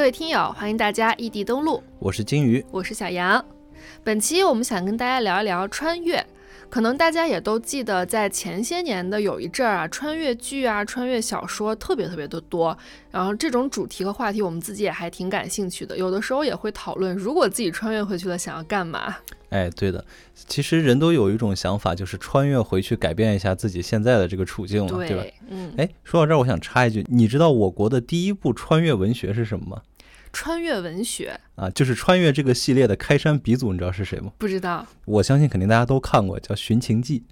各位听友，欢迎大家异地登录，我是金鱼，我是小杨。本期我们想跟大家聊一聊穿越。可能大家也都记得，在前些年的有一阵儿啊，穿越剧啊、穿越小说特别特别的多。然后这种主题和话题，我们自己也还挺感兴趣的。有的时候也会讨论，如果自己穿越回去了，想要干嘛？哎，对的，其实人都有一种想法，就是穿越回去改变一下自己现在的这个处境嘛，对吧？嗯。哎，说到这儿，我想插一句，你知道我国的第一部穿越文学是什么吗？穿越文学啊，就是穿越这个系列的开山鼻祖，你知道是谁吗？不知道。我相信肯定大家都看过，叫《寻秦记》。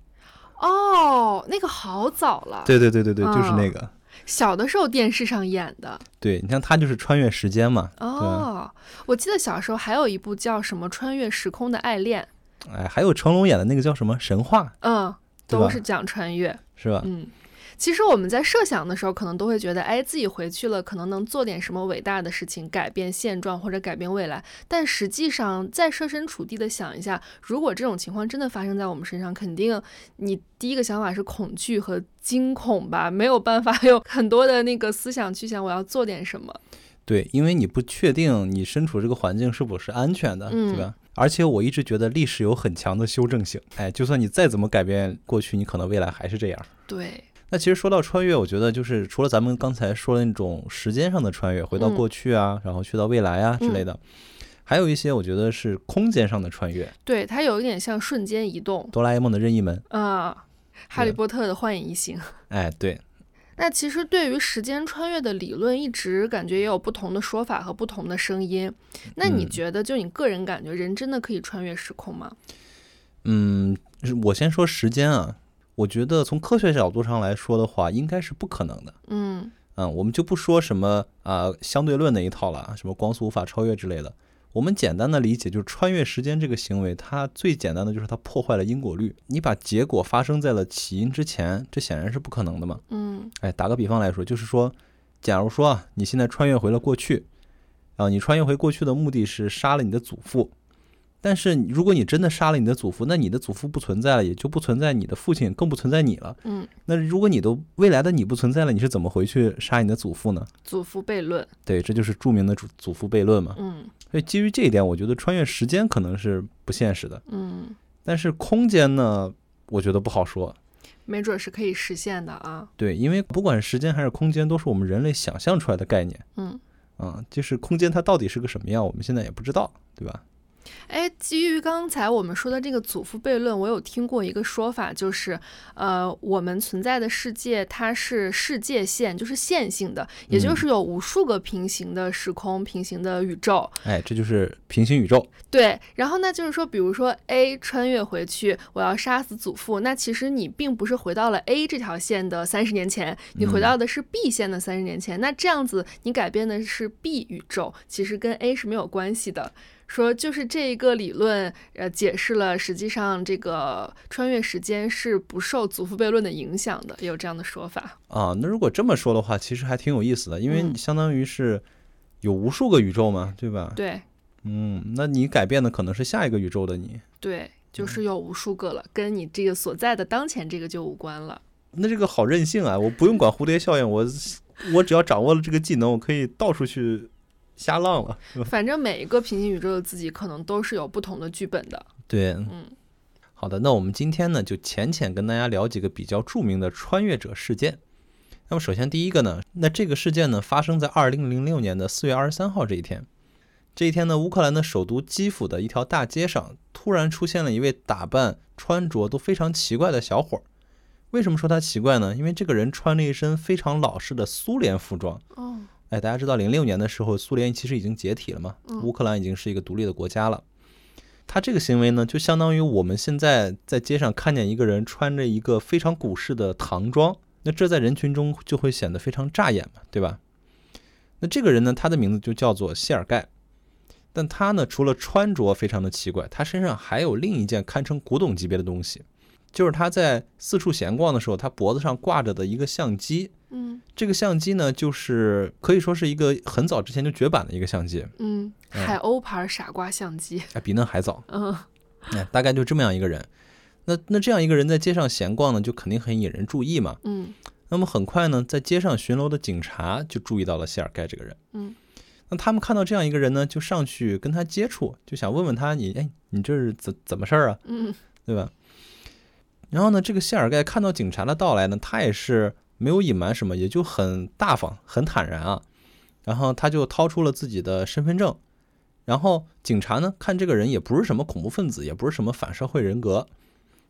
哦，那个好早了。对对对对对，就是那个。小的时候电视上演的。对，你像他就是穿越时间嘛。哦，我记得小时候还有一部叫什么《穿越时空的爱恋》。哎，还有成龙演的那个叫什么《神话》？嗯，都是讲穿越，是吧？嗯。其实我们在设想的时候，可能都会觉得，哎，自己回去了，可能能做点什么伟大的事情，改变现状或者改变未来。但实际上，再设身处地的想一下，如果这种情况真的发生在我们身上，肯定你第一个想法是恐惧和惊恐吧，没有办法有很多的那个思想去想我要做点什么。对，因为你不确定你身处这个环境是否是安全的，对吧？而且我一直觉得历史有很强的修正性，哎，就算你再怎么改变过去，你可能未来还是这样。对。那其实说到穿越，我觉得就是除了咱们刚才说的那种时间上的穿越，回到过去啊，然后去到未来啊之类的，还有一些我觉得是空间上的穿越。对，它有一点像瞬间移动。哆啦 A 梦的任意门啊，哈利波特的幻影移形。哎，对。那其实对于时间穿越的理论，一直感觉也有不同的说法和不同的声音。那你觉得，就你个人感觉，人真的可以穿越时空吗？嗯，我先说时间啊。我觉得从科学角度上来说的话，应该是不可能的。嗯嗯，我们就不说什么啊相对论那一套了，什么光速无法超越之类的。我们简单的理解就是穿越时间这个行为，它最简单的就是它破坏了因果律。你把结果发生在了起因之前，这显然是不可能的嘛。嗯，哎，打个比方来说，就是说，假如说啊，你现在穿越回了过去，啊，你穿越回过去的目的是杀了你的祖父。但是，如果你真的杀了你的祖父，那你的祖父不存在了，也就不存在你的父亲，更不存在你了。嗯，那如果你都未来的你不存在了，你是怎么回去杀你的祖父呢？祖父悖论。对，这就是著名的祖祖父悖论嘛。嗯，所以基于这一点，我觉得穿越时间可能是不现实的。嗯，但是空间呢，我觉得不好说，没准是可以实现的啊。对，因为不管时间还是空间，都是我们人类想象出来的概念。嗯，啊，就是空间它到底是个什么样，我们现在也不知道，对吧？哎，基于刚才我们说的这个祖父悖论，我有听过一个说法，就是，呃，我们存在的世界它是世界线，就是线性的，也就是有无数个平行的时空、平行的宇宙。哎，这就是平行宇宙。对，然后那就是说，比如说 A 穿越回去，我要杀死祖父，那其实你并不是回到了 A 这条线的三十年前，你回到的是 B 线的三十年前。那这样子，你改变的是 B 宇宙，其实跟 A 是没有关系的。说就是这一个理论，呃，解释了实际上这个穿越时间是不受祖父悖论的影响的，也有这样的说法啊。那如果这么说的话，其实还挺有意思的，因为你相当于是有无数个宇宙嘛，对吧？对，嗯，那你改变的可能是下一个宇宙的你。对，就是有无数个了，跟你这个所在的当前这个就无关了。那这个好任性啊！我不用管蝴蝶效应，我我只要掌握了这个技能，我可以到处去。瞎浪了，反正每一个平行宇宙的自己可能都是有不同的剧本的。对，嗯，好的，那我们今天呢就浅浅跟大家聊几个比较著名的穿越者事件。那么首先第一个呢，那这个事件呢发生在二零零六年的四月二十三号这一天。这一天呢，乌克兰的首都基辅的一条大街上突然出现了一位打扮穿着都非常奇怪的小伙。为什么说他奇怪呢？因为这个人穿了一身非常老式的苏联服装。哦。哎，大家知道零六年的时候，苏联其实已经解体了嘛？乌克兰已经是一个独立的国家了。他这个行为呢，就相当于我们现在在街上看见一个人穿着一个非常古式的唐装，那这在人群中就会显得非常扎眼嘛，对吧？那这个人呢，他的名字就叫做谢尔盖，但他呢，除了穿着非常的奇怪，他身上还有另一件堪称古董级别的东西，就是他在四处闲逛的时候，他脖子上挂着的一个相机。嗯，这个相机呢，就是可以说是一个很早之前就绝版的一个相机。嗯，海鸥牌傻瓜相机，哎，比那还早。嗯，哎，大概就这么样一个人。那那这样一个人在街上闲逛呢，就肯定很引人注意嘛。嗯，那么很快呢，在街上巡逻的警察就注意到了谢尔盖这个人。嗯，那他们看到这样一个人呢，就上去跟他接触，就想问问他你哎你这是怎怎么事儿啊？嗯对吧？然后呢，这个谢尔盖看到警察的到来呢，他也是没有隐瞒什么，也就很大方、很坦然啊。然后他就掏出了自己的身份证，然后警察呢看这个人也不是什么恐怖分子，也不是什么反社会人格，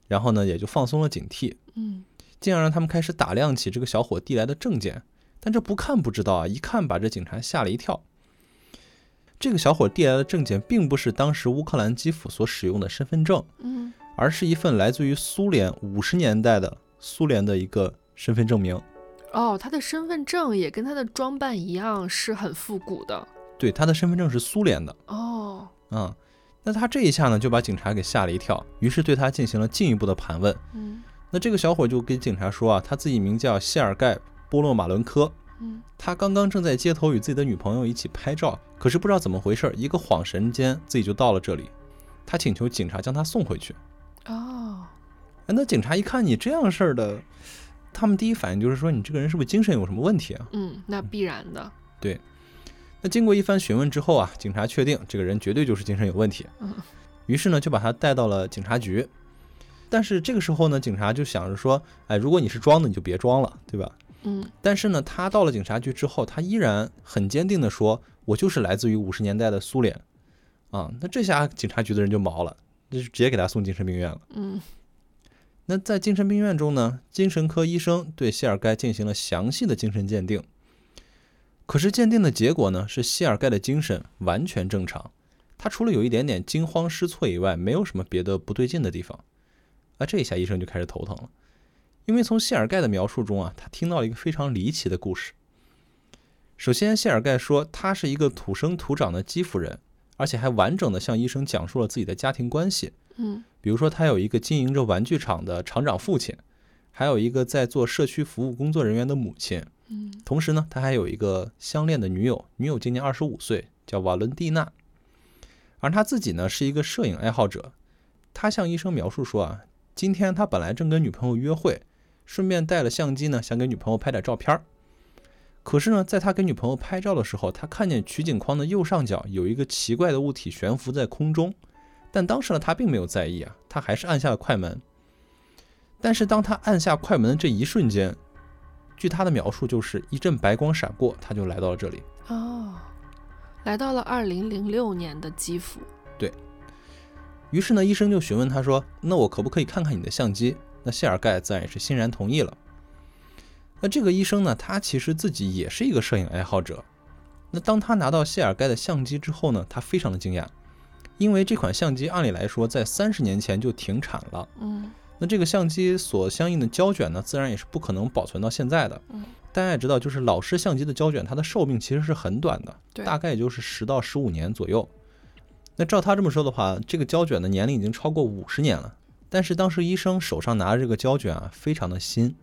然后呢也就放松了警惕，嗯进而让他们开始打量起这个小伙递来的证件。但这不看不知道啊，一看把这警察吓了一跳。这个小伙递来的证件并不是当时乌克兰基辅所使用的身份证，嗯而是一份来自于苏联五十年代的苏联的一个身份证明。哦，他的身份证也跟他的装扮一样是很复古的对，他的身份证是苏联的哦。嗯、那他这一下呢，就把警察给吓了一跳，于是对他进行了进一步的盘问。嗯那这个小伙就跟警察说啊，他自己名叫谢尔盖·波洛马伦科，嗯他刚刚正在街头与自己的女朋友一起拍照，可是不知道怎么回事，一个恍神间自己就到了这里。他请求警察将他送回去。哦哎，那警察一看你这样事儿的，他们第一反应就是说你这个人是不是精神有什么问题啊？嗯，那必然的。对那经过一番询问之后啊，警察确定这个人绝对就是精神有问题嗯，于是呢就把他带到了警察局。但是这个时候呢，警察就想着说，哎，如果你是装的，你就别装了，对吧？嗯但是呢，他到了警察局之后，他依然很坚定地说：“我就是来自于五十年代的苏联。”啊，那这下警察局的人就毛了，那就直接给他送精神病院了。嗯那在精神病院中呢，精神科医生对谢尔盖进行了详细的精神鉴定。可是鉴定的结果呢，是谢尔盖的精神完全正常，他除了有一点点惊慌失措以外，没有什么别的不对劲的地方。啊，这一下医生就开始头疼了，因为从谢尔盖的描述中啊，他听到了一个非常离奇的故事。首先，谢尔盖说他是一个土生土长的基辅人，而且还完整的向医生讲述了自己的家庭关系。嗯比如说，他有一个经营着玩具厂的厂长父亲，还有一个在做社区服务工作人员的母亲。嗯同时呢，他还有一个相恋的女友，女友今年二十五岁，叫瓦伦蒂娜。而他自己呢，是一个摄影爱好者。他向医生描述说啊，今天他本来正跟女朋友约会，顺便带了相机呢，想给女朋友拍点照片儿。可是呢，在他给女朋友拍照的时候，他看见取景框的右上角有一个奇怪的物体悬浮在空中。但当时呢，他并没有在意啊，他还是按下了快门。但是当他按下快门的这一瞬间，据他的描述，就是一阵白光闪过，他就来到了这里。哦，来到了二零零六年的基辅。对于是呢，医生就询问他说：“那我可不可以看看你的相机？”那谢尔盖自然也是欣然同意了。那这个医生呢，他其实自己也是一个摄影爱好者。那当他拿到谢尔盖的相机之后呢，他非常的惊讶，因为这款相机按理来说在三十年前就停产了。嗯那这个相机所相应的胶卷呢，自然也是不可能保存到现在的。嗯，大家也知道，就是老式相机的胶卷，它的寿命其实是很短的，对大概也就是十到十五年左右。那照他这么说的话，这个胶卷的年龄已经超过五十年了。但是当时医生手上拿着这个胶卷啊，非常的新，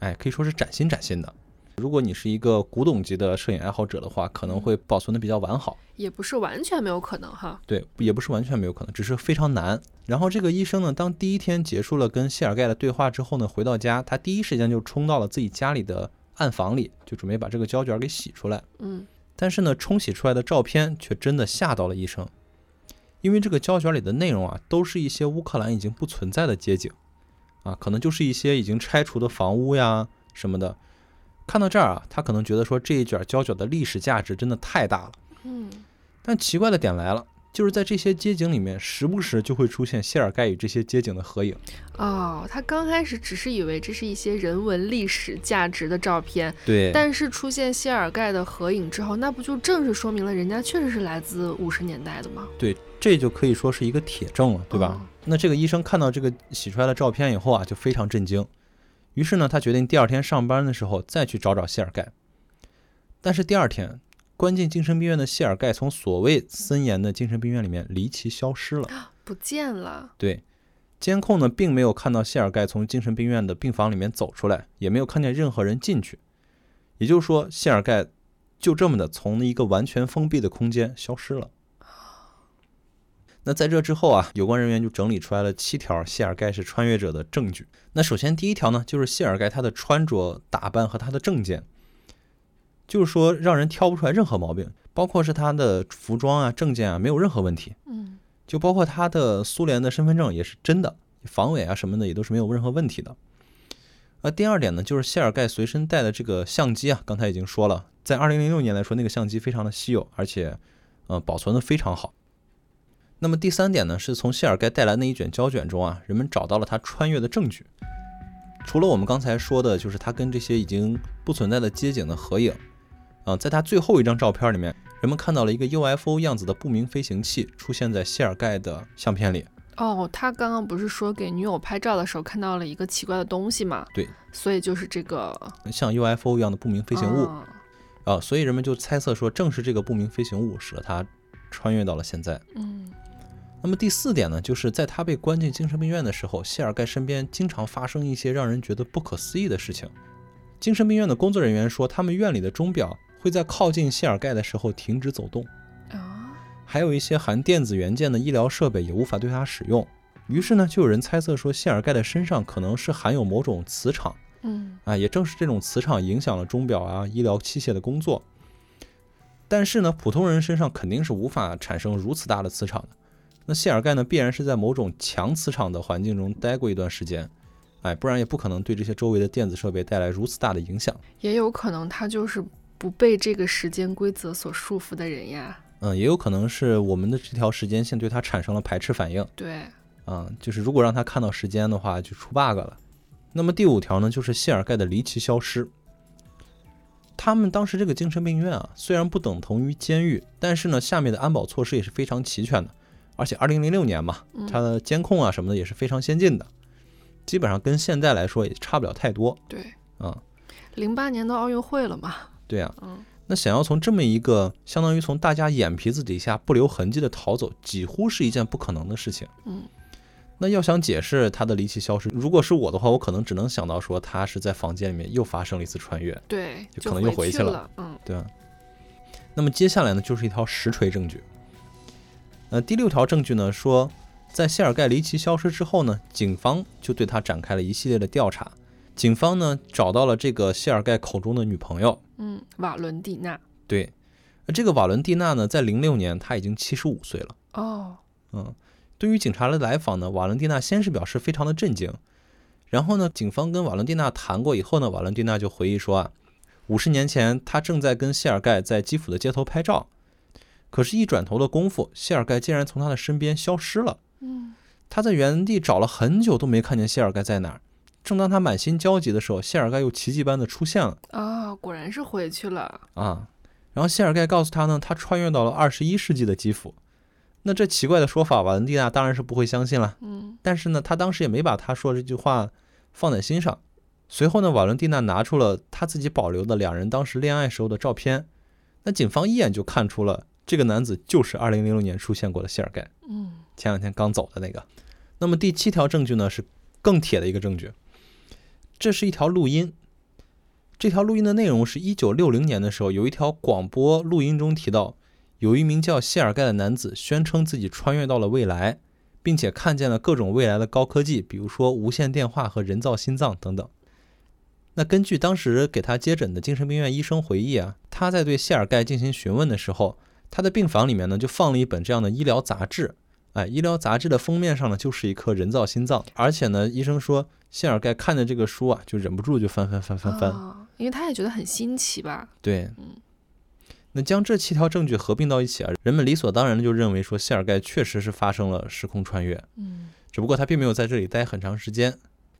哎，可以说是崭新崭新的。如果你是一个古董级的摄影爱好者的话，可能会保存的比较完好。也不是完全没有可能哈。对，也不是完全没有可能，只是非常难。然后这个医生呢，当第一天结束了跟谢尔盖的对话之后呢，回到家，他第一时间就冲到了自己家里的暗房里，就准备把这个胶卷给洗出来。嗯但是呢，冲洗出来的照片却真的吓到了医生，因为这个胶卷里的内容啊，都是一些乌克兰已经不存在的街景，啊，可能就是一些已经拆除的房屋呀什么的。看到这儿啊，他可能觉得说这一卷胶卷的历史价值真的太大了。嗯但奇怪的点来了，就是在这些街景里面，时不时就会出现谢尔盖与这些街景的合影。哦，他刚开始只是以为这是一些人文历史价值的照片，对但是出现谢尔盖的合影之后，那不就正是说明了人家确实是来自五十年代的吗？对，这就可以说是一个铁证了，对吧？哦那这个医生看到这个洗出来的照片以后啊，就非常震惊。于是呢，他决定第二天上班的时候再去找找谢尔盖。但是第二天，关进精神病院的谢尔盖从所谓森严的精神病院里面离奇消失了。不见了。对，监控呢并没有看到谢尔盖从精神病院的病房里面走出来，也没有看见任何人进去。也就是说，谢尔盖就这么的从一个完全封闭的空间消失了。那在这之后啊，有关人员就整理出来了七条谢尔盖是穿越者的证据。那首先第一条呢，就是谢尔盖他的穿着打扮和他的证件，就是说让人挑不出来任何毛病。包括是他的服装啊、证件啊，没有任何问题。嗯就包括他的苏联的身份证也是真的，防伪啊什么的也都是没有任何问题的。而第二点呢，就是谢尔盖随身带的这个相机啊，刚才已经说了，在二零零六年来说，那个相机非常的稀有，而且呃保存的非常好。那么第三点呢，是从谢尔盖带来那一卷胶卷中啊，人们找到了他穿越的证据。除了我们刚才说的，就是他跟这些已经不存在的街景的合影，啊、在他最后一张照片里面，人们看到了一个 UFO 样子的不明飞行器出现在谢尔盖的相片里。哦，他刚刚不是说给女友拍照的时候看到了一个奇怪的东西吗？对，所以就是这个像 UFO 一样的不明飞行物啊、啊所以人们就猜测说，正是这个不明飞行物使得他穿越到了现在。嗯那么第四点呢，就是在他被关进精神病院的时候，谢尔盖身边经常发生一些让人觉得不可思议的事情。精神病院的工作人员说，他们院里的钟表会在靠近谢尔盖的时候停止走动，啊，还有一些含电子元件的医疗设备也无法对他使用。于是呢，就有人猜测说，谢尔盖的身上可能是含有某种磁场。嗯啊，也正是这种磁场影响了钟表啊、医疗器械的工作。但是呢，普通人身上肯定是无法产生如此大的磁场的。那谢尔盖呢，必然是在某种强磁场的环境中待过一段时间，哎，不然也不可能对这些周围的电子设备带来如此大的影响。也有可能他就是不被这个时间规则所束缚的人呀。嗯，也有可能是我们的这条时间线对他产生了排斥反应。对，嗯、就是如果让他看到时间的话，就出 bug 了。那么第五条呢，就是谢尔盖的离奇消失。他们当时这个精神病院啊，虽然不等同于监狱，但是呢，下面的安保措施也是非常齐全的。而且二零零六年嘛，嗯它的监控啊什么的也是非常先进的，基本上跟现在来说也差不了太多对，啊。零八年的奥运会了嘛？对呀、嗯那想要从这么一个相当于从大家眼皮子底下不留痕迹的逃走，几乎是一件不可能的事情。嗯那要想解释他的离奇消失，如果是我的话，我可能只能想到说他是在房间里面又发生了一次穿越，对，就可能又回回去了了。嗯对啊？那么接下来呢，就是一条实锤证据。呃，第六条证据呢说，在谢尔盖离奇消失之后呢，警方就对他展开了一系列的调查。警方呢找到了这个谢尔盖口中的女朋友，嗯，瓦伦蒂娜。对，呃这个瓦伦蒂娜呢，在零六年她已经七十五岁了。哦，嗯，对于警察的来访呢，瓦伦蒂娜先是表示非常的震惊，然后呢，警方跟瓦伦蒂娜谈过以后呢，瓦伦蒂娜就回忆说啊，五十年前她正在跟谢尔盖在基辅的街头拍照，可是，一转头的功夫，谢尔盖竟然从他的身边消失了。嗯他在原地找了很久都没看见谢尔盖在哪儿。正当他满心焦急的时候，谢尔盖又奇迹般的出现了啊，果然是回去了。啊！然后谢尔盖告诉他呢，他穿越到了二十一世纪的基辅。那这奇怪的说法，瓦伦蒂娜当然是不会相信了。嗯但是呢，他当时也没把他说这句话放在心上。随后呢，瓦伦蒂娜拿出了他自己保留的两人当时恋爱时候的照片。那警方一眼就看出了这个男子就是2006年出现过的谢尔盖，嗯前两天刚走的那个。那么第七条证据呢，是更铁的一个证据，这是一条录音。这条录音的内容是一九六零年的时候，有一条广播录音中提到，有一名叫谢尔盖的男子宣称自己穿越到了未来，并且看见了各种未来的高科技，比如说无线电话和人造心脏等等。那根据当时给他接诊的精神病院医生回忆啊，他在对谢尔盖进行询问的时候，他的病房里面呢就放了一本这样的医疗杂志，哎，医疗杂志的封面上呢就是一颗人造心脏，而且呢，医生说谢尔盖看着这个书啊，就忍不住就翻翻翻翻翻，啊，因为他也觉得很新奇吧。对嗯，那将这七条证据合并到一起啊，人们理所当然的就认为说谢尔盖确实是发生了时空穿越，嗯。只不过他并没有在这里待很长时间。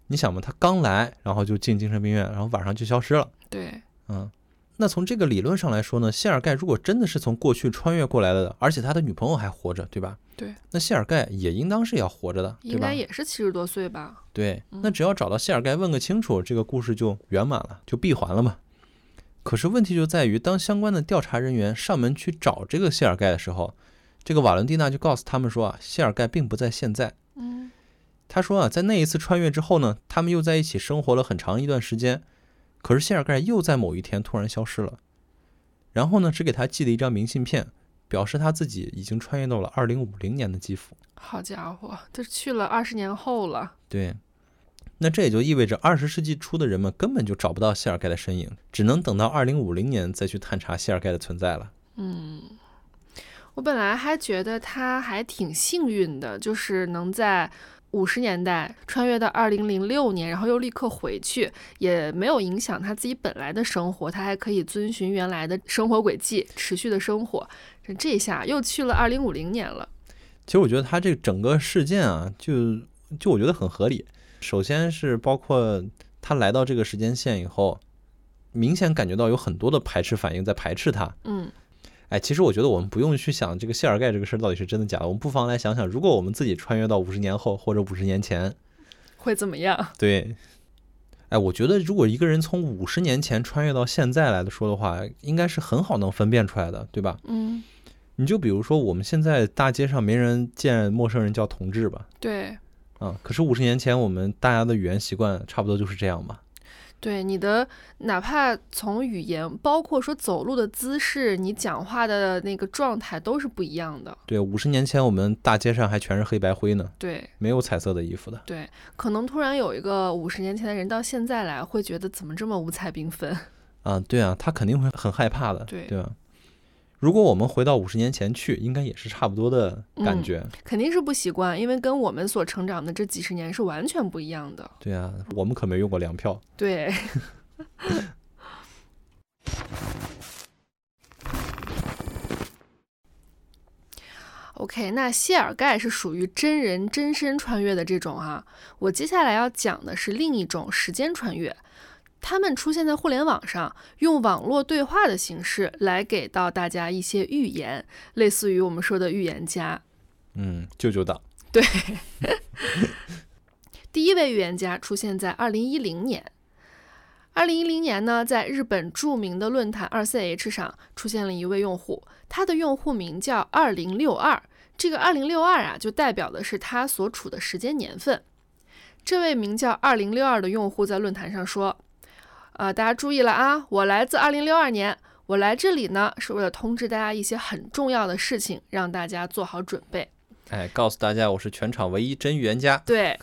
你想嘛，他刚来，然后就进精神病院，然后晚上就消失了。对，嗯，那从这个理论上来说呢，谢尔盖如果真的是从过去穿越过来的，而且他的女朋友还活着，对吧？对，那谢尔盖也应当是要活着的，应该？也是七十多岁吧。对，嗯那只要找到谢尔盖问个清楚，这个故事就圆满了，就闭环了嘛。可是问题就在于，当相关的调查人员上门去找这个谢尔盖的时候，这个瓦伦蒂娜就告诉他们说啊，谢尔盖并不在现在。嗯他说啊，在那一次穿越之后呢，他们又在一起生活了很长一段时间，可是谢尔盖又在某一天突然消失了，然后呢，只给他寄了一张明信片，表示他自己已经穿越到了二零五零年的基辅。好家伙，这去了二十年后了。对，那这也就意味着二十世纪初的人们根本就找不到谢尔盖的身影，只能等到二零五零年再去探查谢尔盖的存在了。嗯，我本来还觉得他还挺幸运的，就是能在五十年代穿越到二零零六年，然后又立刻回去，也没有影响他自己本来的生活，他还可以遵循原来的生活轨迹，持续的生活。这这下又去了二零五零年了。其实我觉得他这整个事件啊，就就我觉得很合理。首先是包括他来到这个时间线以后，明显感觉到有很多的排斥反应在排斥他。嗯，哎，其实我觉得我们不用去想这个谢尔盖这个事儿到底是真的假的，我们不妨来想想，如果我们自己穿越到五十年后或者五十年前，会怎么样？对，哎，我觉得如果一个人从五十年前穿越到现在来的说的话，应该是很好能分辨出来的，对吧？嗯，你就比如说我们现在大街上没人见陌生人叫同志吧？对，啊，可是五十年前我们大家的语言习惯差不多就是这样吧？对你的，哪怕从语言，包括说走路的姿势，你讲话的那个状态都是不一样的。对，五十年前我们大街上还全是黑白灰呢，对没有彩色的衣服的。对，可能突然有一个五十年前的人到现在来，会觉得怎么这么五彩缤纷？啊，对啊，他肯定会很害怕的，对对吧？如果我们回到五十年前去，应该也是差不多的感觉。肯定是不习惯，因为跟我们所成长的这几十年是完全不一样的。对啊，我们可没用过粮票。对。OK，那谢尔盖是属于真人真身穿越的这种啊。我接下来要讲的是另一种时间穿越，他们出现在互联网上，用网络对话的形式来给到大家一些预言，类似于我们说的预言家。嗯，舅舅党。对，第一位预言家出现在二零一零年。二零一零年呢，在日本著名的论坛二 CH 上出现了一位用户，他的用户名叫二零六二。这个二零六二啊，就代表的是他所处的时间年份。这位名叫二零六二的用户在论坛上说：“啊、大家注意了啊，我来自二零六二年，我来这里呢是为了通知大家一些很重要的事情，让大家做好准备。哎，告诉大家，我是全场唯一真预言家。对，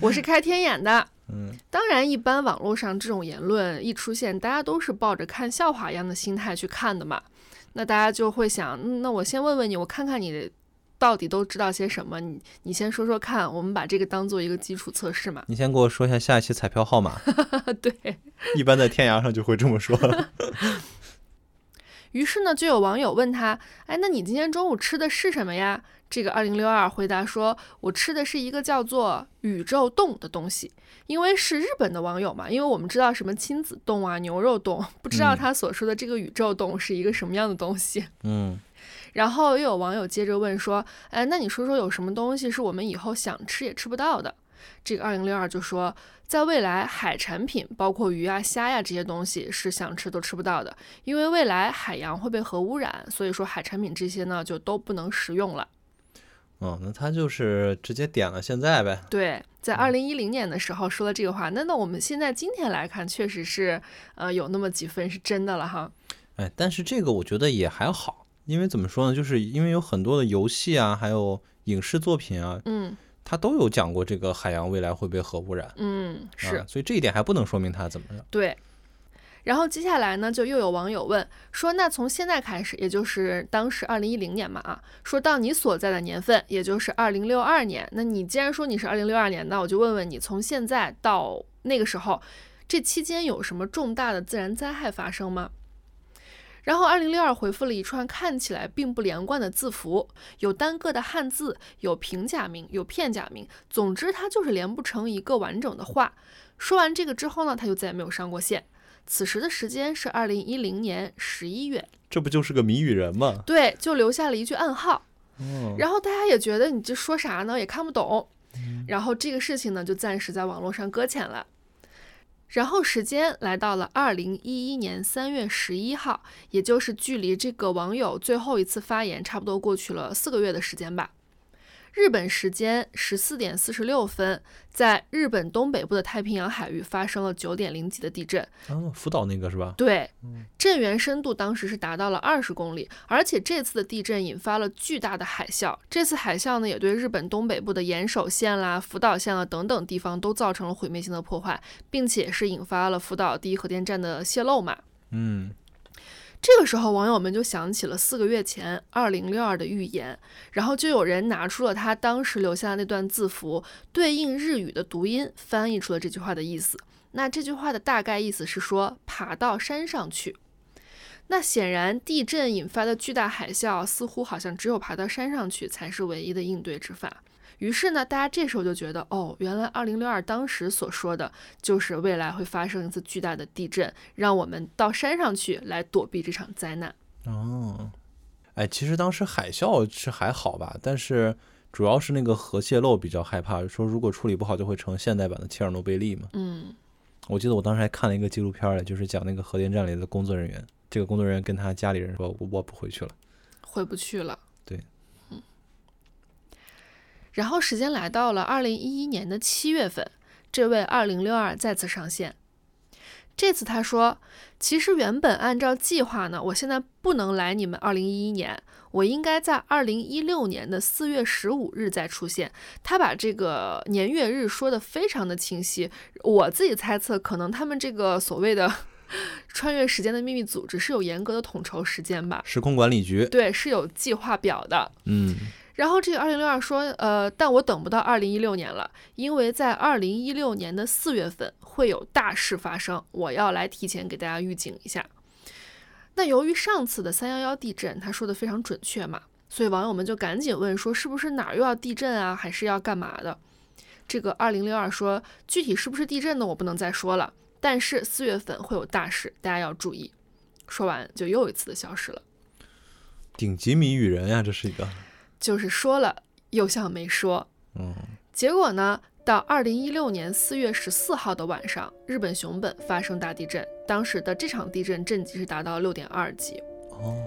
我是开天眼的。”嗯，当然，一般网络上这种言论一出现，大家都是抱着看笑话一样的心态去看的嘛。那大家就会想，嗯那我先问问你，我看看你到底都知道些什么？你你先说说看，我们把这个当做一个基础测试嘛。你先给我说一下下一期彩票号码。对一般在天涯上就会这么说。于是呢，就有网友问他，哎，那你今天中午吃的是什么呀？这个二零六二回答说，我吃的是一个叫做宇宙冻的东西。因为是日本的网友嘛，因为我们知道什么亲子冻啊、牛肉冻，不知道嗯他所说的这个宇宙冻是一个什么样的东西。嗯，然后又有网友接着问说：“哎，那你说说有什么东西是我们以后想吃也吃不到的？”这个二零六二就说，在未来海产品，包括鱼啊、虾呀这些东西是想吃都吃不到的，因为未来海洋会被核污染，所以说海产品这些呢就都不能食用了。哦，那他就是直接点了现在呗。对，在二零一零年的时候说了这个话，那那我们现在今天来看，确实是呃有那么几分是真的了哈。哎，但是这个我觉得也还好，因为怎么说呢，就是因为有很多的游戏啊，还有影视作品啊，嗯它都有讲过这个海洋未来会被核污染。嗯，是。啊，所以这一点还不能说明它怎么样。对，然后接下来呢，就又有网友问说，那从现在开始，也就是当时二零一零年嘛啊，说到你所在的年份，也就是二零六二年，那你既然说你是二零六二年，那我就问问你，从现在到那个时候，这期间有什么重大的自然灾害发生吗？然后，二零六二回复了一串看起来并不连贯的字符，有单个的汉字，有平假名，有片假名，总之它就是连不成一个完整的话。说完这个之后呢，他就再也没有上过线。此时的时间是二零一零年十一月，这不就是个谜语人吗？对，就留下了一句暗号。哦，然后大家也觉得你这说啥呢，也看不懂。然后这个事情呢，就暂时在网络上搁浅了。然后时间来到了二零一一年三月十一号，也就是距离这个网友最后一次发言差不多过去了四个月的时间吧。日本时间十四点四十六分，在日本东北部的太平洋海域发生了九点零级的地震。哦，福岛那个是吧？对，震源深度当时是达到了二十公里，而且这次的地震引发了巨大的海啸。这次海啸呢，也对日本东北部的岩手县啦、福岛县啊等等地方都造成了毁灭性的破坏，并且是引发了福岛第一核电站的泄漏嘛。嗯，这个时候，网友们就想起了四个月前二零六二的预言，然后就有人拿出了他当时留下的那段字符，对应日语的读音，翻译出了这句话的意思。那这句话的大概意思是说，爬到山上去。那显然，地震引发的巨大海啸，似乎好像只有爬到山上去才是唯一的应对之法。于是呢，大家这时候就觉得，哦，原来二零六二当时所说的就是未来会发生一次巨大的地震，让我们到山上去来躲避这场灾难。哦，哎，其实当时海啸是还好吧，但是主要是那个核泄漏比较害怕，说如果处理不好就会成现代版的切尔诺贝利嘛。嗯，我记得我当时还看了一个纪录片儿就是讲那个核电站里的工作人员，这个工作人员跟他家里人说，我我不回去了，回不去了。对。嗯然后时间来到了二零一一年的七月份，这位二零六二再次上线。这次他说：“其实原本按照计划呢，我现在不能来你们二零一一年，我应该在二零一六年的四月十五日再出现。”他把这个年月日说的非常的清晰。我自己猜测，可能他们这个所谓的 穿越时间的秘密组织是有严格的统筹时间吧？时空管理局对，是有计划表的。嗯。然后这个二零六二说，呃，但我等不到二零一六年了，因为在二零一六年的四月份会有大事发生，我要来提前给大家预警一下。那由于上次的三幺幺地震，他说的非常准确嘛，所以网友们就赶紧问说，是不是哪儿又要地震啊，还是要干嘛的？这个二零六二说，具体是不是地震呢，我不能再说了，但是四月份会有大事，大家要注意。说完就又一次的消失了。顶级谜语人呀，这是一个。就是说了又像没说，嗯，结果呢，到二零一六年四月十四号的晚上，日本熊本发生大地震，当时的这场地震震级是达到六点二级，哦，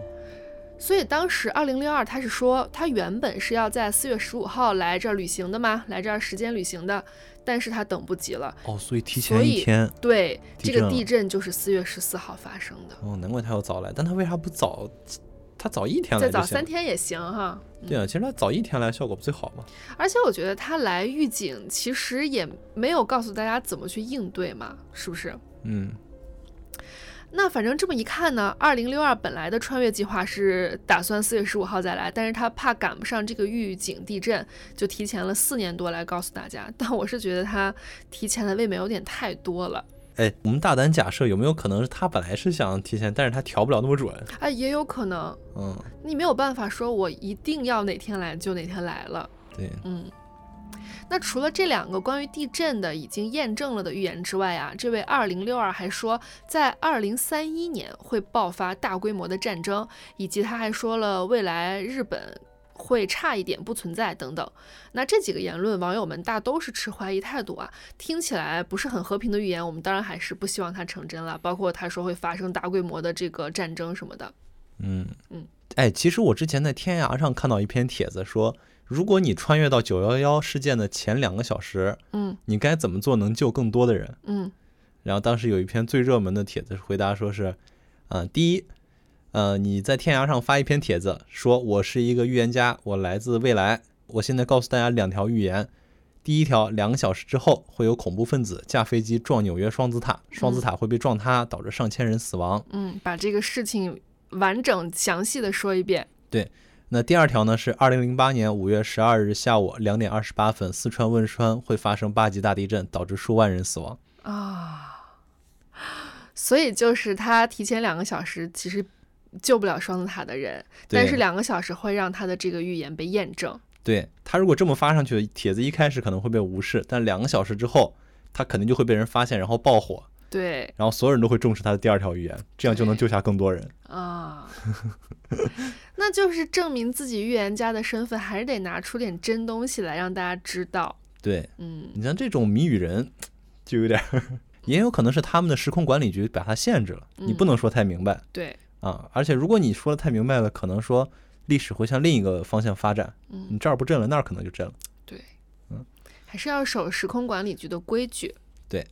所以当时二零六二他是说他原本是要在四月十五号来这儿旅行的嘛，来这儿时间旅行的，但是他等不及了，哦，所以提前一天，对，这个地震就是四月十四号发生的，哦，难怪他要早来，但他为啥不早？他早一天来，再早三天也行哈。对啊，其实他早一天来效果不最好吗？而且我觉得他来预警，其实也没有告诉大家怎么去应对嘛，是不是？嗯。那反正这么一看呢，二零六二本来的穿越计划是打算四月十五号再来，但是他怕赶不上这个预警地震，就提前了四年多来告诉大家。但我是觉得他提前的未免有点太多了。哎，我们大胆假设，有没有可能是他本来是想提前，但是他调不了那么准？哎，也有可能。嗯，你没有办法说，我一定要哪天来就哪天来了。对，嗯。那除了这两个关于地震的已经验证了的预言之外啊，这位二零六二还说，在二零三一年会爆发大规模的战争，以及他还说了未来日本。会差一点，不存在等等。那这几个言论，网友们大都是持怀疑态度啊，听起来不是很和平的预言，我们当然还是不希望它成真了。包括他说会发生大规模的这个战争什么的。嗯嗯，哎，其实我之前在天涯上看到一篇帖子，说如果你穿越到九幺幺事件的前两个小时，嗯，你该怎么做能救更多的人？嗯，然后当时有一篇最热门的帖子回答说是，嗯，第一。呃，你在天涯上发一篇帖子，说我是一个预言家，我来自未来。我现在告诉大家两条预言：第一条，两个小时之后会有恐怖分子驾飞机撞纽约双子塔，双子塔会被撞塌，导致上千人死亡。嗯，把这个事情完整详细的说一遍。对，那第二条呢是二零零八年五月十二日下午两点二十八分，四川汶川会发生八级大地震，导致数万人死亡。啊，所以就是他提前两个小时，其实。救不了双子塔的人，但是两个小时会让他的这个预言被验证。对他如果这么发上去，帖子一开始可能会被无视，但两个小时之后，他肯定就会被人发现，然后爆火。对，然后所有人都会重视他的第二条预言，这样就能救下更多人啊。那就是证明自己预言家的身份，还是得拿出点真东西来让大家知道。对，嗯，你像这种谜语人，就有点，也有可能是他们的时空管理局把他限制了，你不能说太明白。对。啊，而且如果你说的太明白了，可能说历史会向另一个方向发展。嗯，你这儿不震了，那儿可能就震了。对，嗯，还是要守时空管理局的规矩。对。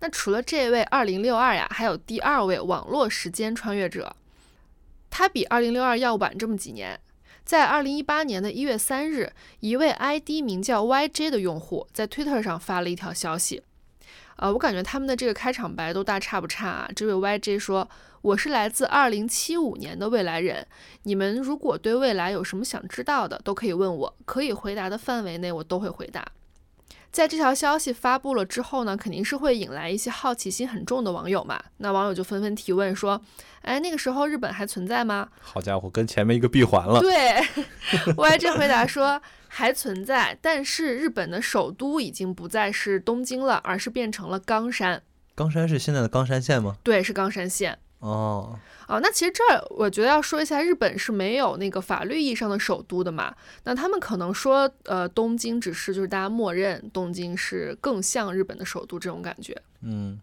那除了这位二零六二呀，还有第二位网络时间穿越者，他比二零六二要晚这么几年。在二零一八年的一月三日，一位 ID 名叫 YJ 的用户在推特上发了一条消息。呃，我感觉他们的这个开场白都大差不差啊。这位 YJ 说：“我是来自二零七五年的未来人，你们如果对未来有什么想知道的，都可以问我，可以回答的范围内我都会回答。”在这条消息发布了之后呢，肯定是会引来一些好奇心很重的网友嘛。那网友就纷纷提问说：“哎，那个时候日本还存在吗？”好家伙，跟前面一个闭环了。对，YJ 回答说还存在，但是日本的首都已经不再是东京了，而是变成了冈山。冈山是现在的冈山县吗？对，是冈山县。哦。哦，那其实这儿我觉得要说一下，日本是没有那个法律意义上的首都的嘛。那他们可能说，呃，东京只是就是大家默认东京是更像日本的首都这种感觉。嗯，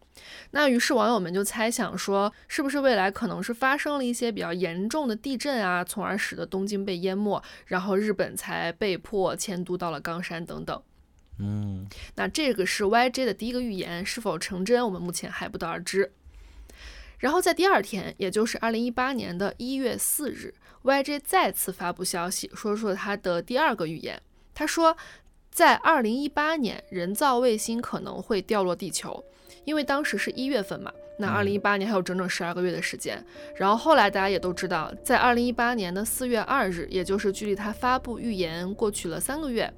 那于是网友们就猜想说，是不是未来可能是发生了一些比较严重的地震啊，从而使得东京被淹没，然后日本才被迫迁都到了冈山等等。嗯，那这个是 YJ 的第一个预言，是否成真，我们目前还不得而知。然后在第二天，也就是二零一八年的一月四日，YJ 再次发布消息，说出了他的第二个预言。他说，在二零一八年，人造卫星可能会掉落地球，因为当时是一月份嘛。那二零一八年还有整整十二个月的时间。然后后来大家也都知道，在二零一八年的四月二日，也就是距离他发布预言过去了三个月。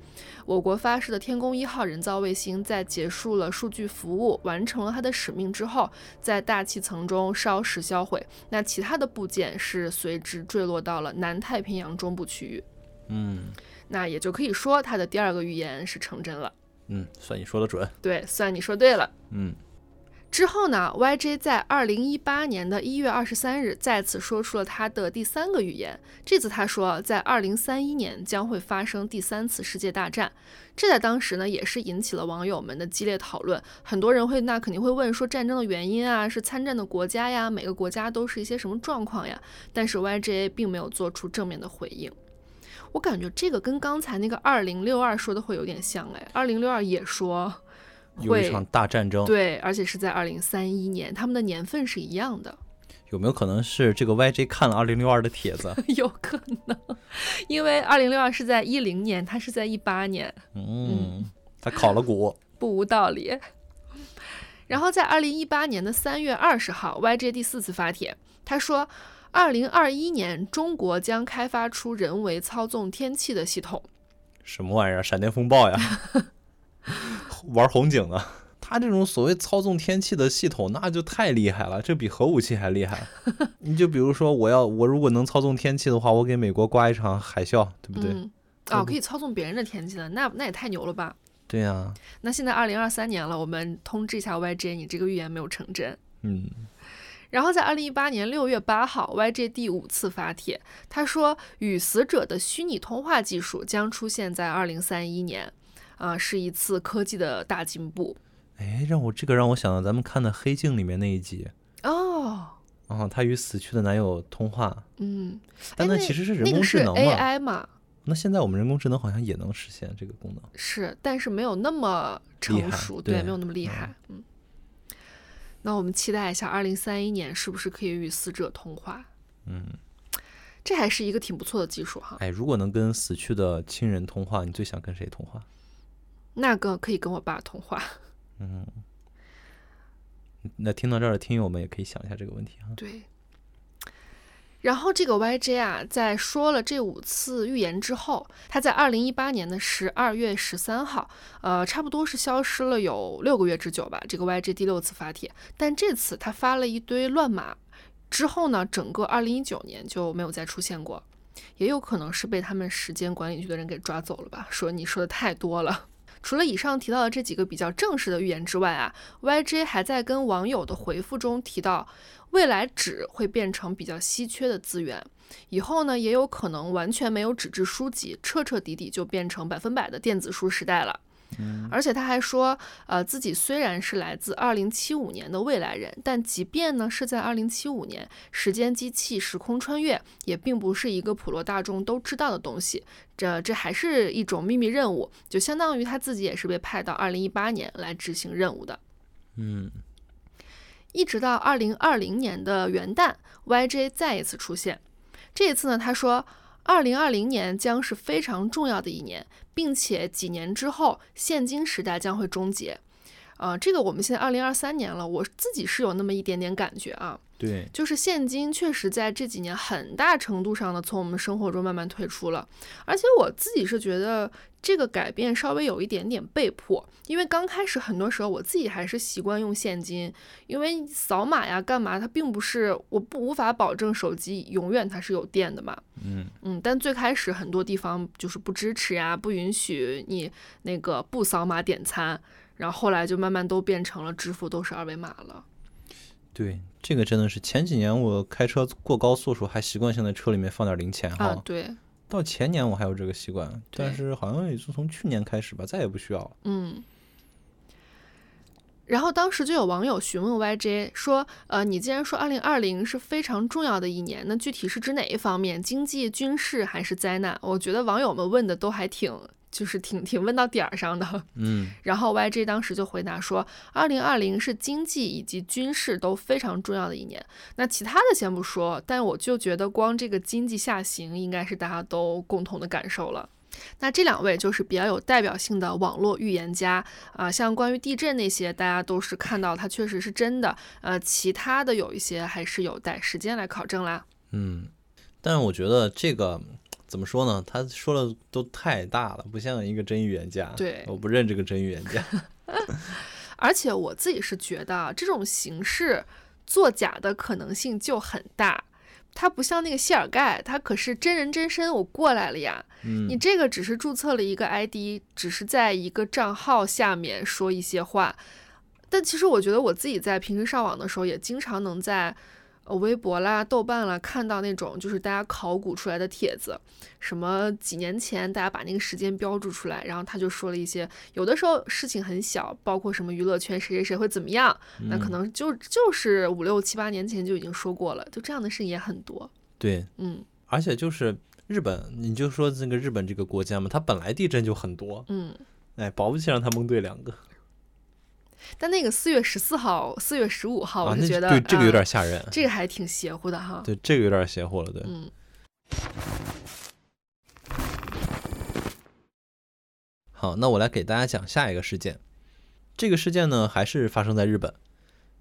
我国发射的天宫一号人造卫星在结束了数据服务、完成了它的使命之后，在大气层中烧蚀销毁。那其他的部件是随之坠落到了南太平洋中部区域。嗯，那也就可以说它的第二个预言是成真了。嗯，算你说的准。对，算你说对了。嗯。之后呢？YJ 在二零一八年的一月二十三日再次说出了他的第三个预言。这次他说，在二零三一年将会发生第三次世界大战。这在当时呢，也是引起了网友们的激烈讨论。很多人会，那肯定会问说，战争的原因啊，是参战的国家呀，每个国家都是一些什么状况呀？但是 YJ 并没有做出正面的回应。我感觉这个跟刚才那个二零六二说的会有点像哎，二零六二也说。有一场大战争，对，而且是在二零三一年，他们的年份是一样的。有没有可能是这个 YJ 看了二零六二的帖子？有可能，因为二零六二是在一零年，他是在一八年。嗯，他考了股，不无道理。然后在二零一八年的三月二十号，YJ 第四次发帖，他说，二零二一年中国将开发出人为操纵天气的系统。什么玩意儿？闪电风暴呀？玩红警的！他这种所谓操纵天气的系统，那就太厉害了，这比核武器还厉害。你就比如说，我要我如果能操纵天气的话，我给美国刮一场海啸，对不对？哦，可以操纵别人的天气的，那那也太牛了吧？对呀。那现在二零二三年了，我们通知一下 YJ，你这个预言没有成真。嗯。然后在二零一八年六月八号，YJ 第五次发帖，他说与死者的虚拟通话技术将出现在二零三一年。啊，是一次科技的大进步。哎，让我这个让我想到咱们看的《黑镜》里面那一集哦。啊，他与死去的男友通话。嗯，但那其实是人工智能嘛？AI 嘛？那现在我们人工智能好像也能实现这个功能。是，但是没有那么成熟，对，没有那么厉害。嗯。那我们期待一下，二零三一年是不是可以与死者通话？嗯，这还是一个挺不错的技术哈。哎，如果能跟死去的亲人通话，你最想跟谁通话？那个可以跟我爸通话。嗯，那听到这儿的听友们也可以想一下这个问题啊。对。然后这个 YJ 啊，在说了这五次预言之后，他在二零一八年的十二月十三号，呃，差不多是消失了有六个月之久吧。这个 YJ 第六次发帖，但这次他发了一堆乱码，之后呢，整个二零一九年就没有再出现过，也有可能是被他们时间管理局的人给抓走了吧？说你说的太多了。除了以上提到的这几个比较正式的预言之外啊，YJ 还在跟网友的回复中提到，未来纸会变成比较稀缺的资源，以后呢也有可能完全没有纸质书籍，彻彻底底就变成百分百的电子书时代了。而且他还说，呃，自己虽然是来自二零七五年的未来人，但即便呢是在二零七五年，时间机器时空穿越也并不是一个普罗大众都知道的东西，这这还是一种秘密任务，就相当于他自己也是被派到二零一八年来执行任务的。嗯，一直到二零二零年的元旦，YJ 再一次出现，这一次呢，他说。二零二零年将是非常重要的一年，并且几年之后，现金时代将会终结。呃，这个我们现在二零二三年了，我自己是有那么一点点感觉啊。对，就是现金确实在这几年很大程度上的从我们生活中慢慢退出了，而且我自己是觉得这个改变稍微有一点点被迫，因为刚开始很多时候我自己还是习惯用现金，因为扫码呀干嘛，它并不是我不无法保证手机永远它是有电的嘛，嗯。嗯，但最开始很多地方就是不支持呀，不允许你那个不扫码点餐，然后后来就慢慢都变成了支付都是二维码了。对，这个真的是前几年我开车过高速时候还习惯性在车里面放点零钱哈，啊，对，到前年我还有这个习惯，但是好像也是从去年开始吧，再也不需要了。嗯。然后当时就有网友询问 YJ 说：“呃，你既然说二零二零是非常重要的一年，那具体是指哪一方面？经济、军事还是灾难？”我觉得网友们问的都还挺，就是挺挺问到点儿上的。嗯然后 YG 当时就回答说二零二零是经济以及军事都非常重要的一年。那其他的先不说，但我就觉得光这个经济下行应该是大家都共同的感受了。”那这两位就是比较有代表性的网络预言家啊、像关于地震那些，大家都是看到它确实是真的。呃，其他的有一些还是有待时间来考证啦。嗯，但我觉得这个怎么说呢？他说的都太大了，不像一个真预言家。对我不认这个真预言家。而且我自己是觉得啊这种形式作假的可能性就很大。他不像那个谢尔盖，他可是真人真身，我过来了呀。嗯你这个只是注册了一个 ID，只是在一个账号下面说一些话。但其实我觉得我自己在平时上网的时候，也经常能在呃微博啦、豆瓣啦看到那种就是大家考古出来的帖子，什么几年前大家把那个时间标注出来，然后他就说了一些，有的时候事情很小，包括什么娱乐圈谁谁谁会怎么样，那可能就就是五六七八年前就已经说过了，就这样的事情也很多。对，嗯而且就是日本，你就说这个日本这个国家嘛，它本来地震就很多，嗯。哎，保不齐让他蒙对两个但那个四月十四号、四月十五号，我就觉得、对这个有啊点吓人。这个还挺邪乎的哈。对，这个有点邪乎了。对，嗯好，那我来给大家讲下一个事件。这个事件呢，还是发生在日本。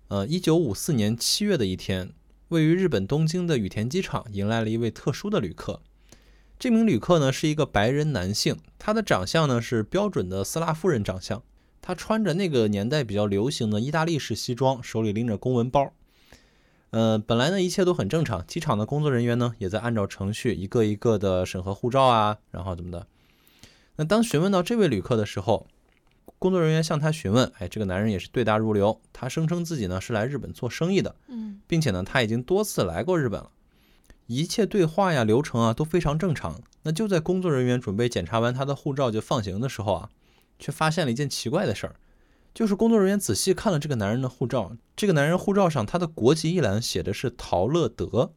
呃，一九五四年七月的一天，位于日本东京的羽田机场迎来了一位特殊的旅客。这名旅客呢是一个白人男性，他的长相呢是标准的斯拉夫人长相。他穿着那个年代比较流行的意大利式西装，手里拎着公文包。呃，本来呢一切都很正常，机场的工作人员呢也在按照程序一个一个的审核护照啊，然后怎么的。那当询问到这位旅客的时候，工作人员向他询问，哎，这个男人也是对答如流，他声称自己呢是来日本做生意的，嗯并且呢他已经多次来过日本了，一切对话呀流程啊都非常正常。那就在工作人员准备检查完他的护照就放行的时候啊，却发现了一件奇怪的事儿，就是工作人员仔细看了这个男人的护照，这个男人护照上他的国籍一栏写的是陶乐德。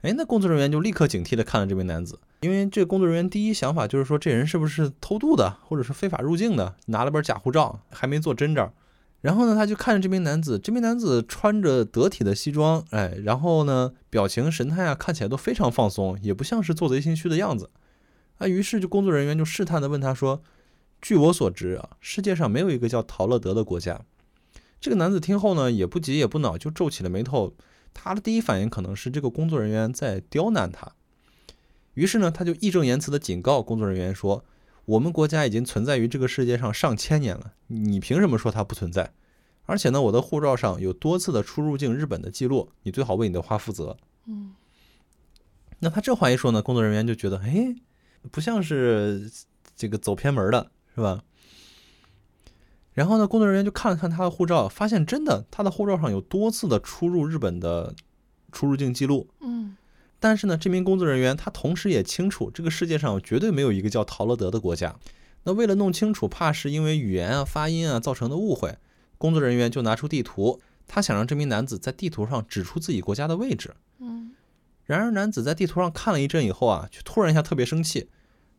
哎，那工作人员就立刻警惕地看了这名男子，因为这工作人员第一想法就是说，这人是不是偷渡的，或者是非法入境的，拿了本假护照，还没做真照。然后呢，他就看着这名男子，这名男子穿着得体的西装，哎，然后呢，表情神态啊，看起来都非常放松，也不像是做贼心虚的样子。啊，于是就工作人员就试探地问他说：“据我所知啊，世界上没有一个叫陶乐德的国家。”这个男子听后呢，也不急也不恼，就皱起了眉头。他的第一反应可能是这个工作人员在刁难他，于是呢，他就义正言辞地警告工作人员说：“我们国家已经存在于这个世界上上千年了，你凭什么说它不存在？而且呢，我的护照上有多次的出入境日本的记录，你最好为你的话负责。”嗯那他这话一说呢，工作人员就觉得，哎，不像是这个走偏门的，是吧？然后呢，工作人员就看了看他的护照，发现真的，他的护照上有多次的出入日本的出入境记录。嗯但是呢，这名工作人员他同时也清楚，这个世界上绝对没有一个叫陶乐德的国家。那为了弄清楚，怕是因为语言啊、发音啊造成的误会，工作人员就拿出地图，他想让这名男子在地图上指出自己国家的位置。嗯然而，男子在地图上看了一阵以后啊，却突然一下特别生气，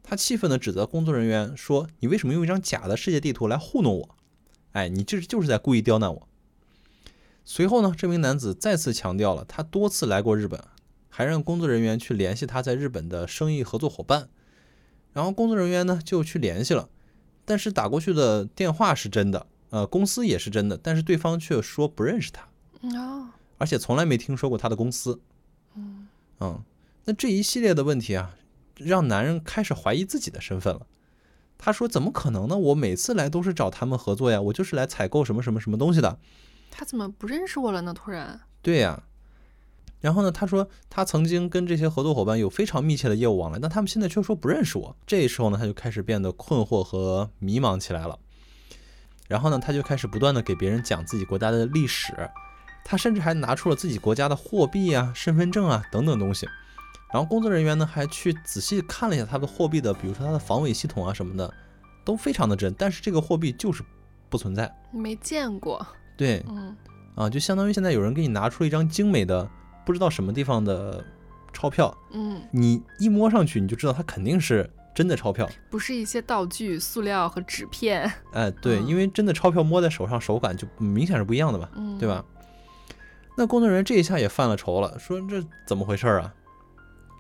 他气愤地指责工作人员说：“你为什么用一张假的世界地图来糊弄我？哎，你这就是在故意刁难我。”随后呢，这名男子再次强调了他多次来过日本，还让工作人员去联系他在日本的生意合作伙伴。然后工作人员呢就去联系了，但是打过去的电话是真的，呃，公司也是真的，但是对方却说不认识他，哦，而且从来没听说过他的公司。嗯嗯，那这一系列的问题啊，让男人开始怀疑自己的身份了。他说：“怎么可能呢？我每次来都是找他们合作呀，我就是来采购什么什么什么东西的。他怎么不认识我了呢？突然，对呀。然后呢，他说他曾经跟这些合作伙伴有非常密切的业务往来，但他们现在却说不认识我。这时候呢，他就开始变得困惑和迷茫起来了。然后呢，他就开始不断的给别人讲自己国家的历史，他甚至还拿出了自己国家的货币啊、身份证啊等等东西。然后工作人员呢还去仔细看了一下他的货币的，比如说他的防伪系统啊什么的，都非常的真，但是这个货币就是不存在。没见过。对，嗯啊，就相当于现在有人给你拿出了一张精美的不知道什么地方的钞票，嗯，你一摸上去你就知道它肯定是真的钞票。不是一些道具、塑料和纸片。哎，对，嗯因为真的钞票摸在手上手感就明显是不一样的嘛，嗯，对？吧？那工作人员这一下也犯了愁了，说这怎么回事儿啊？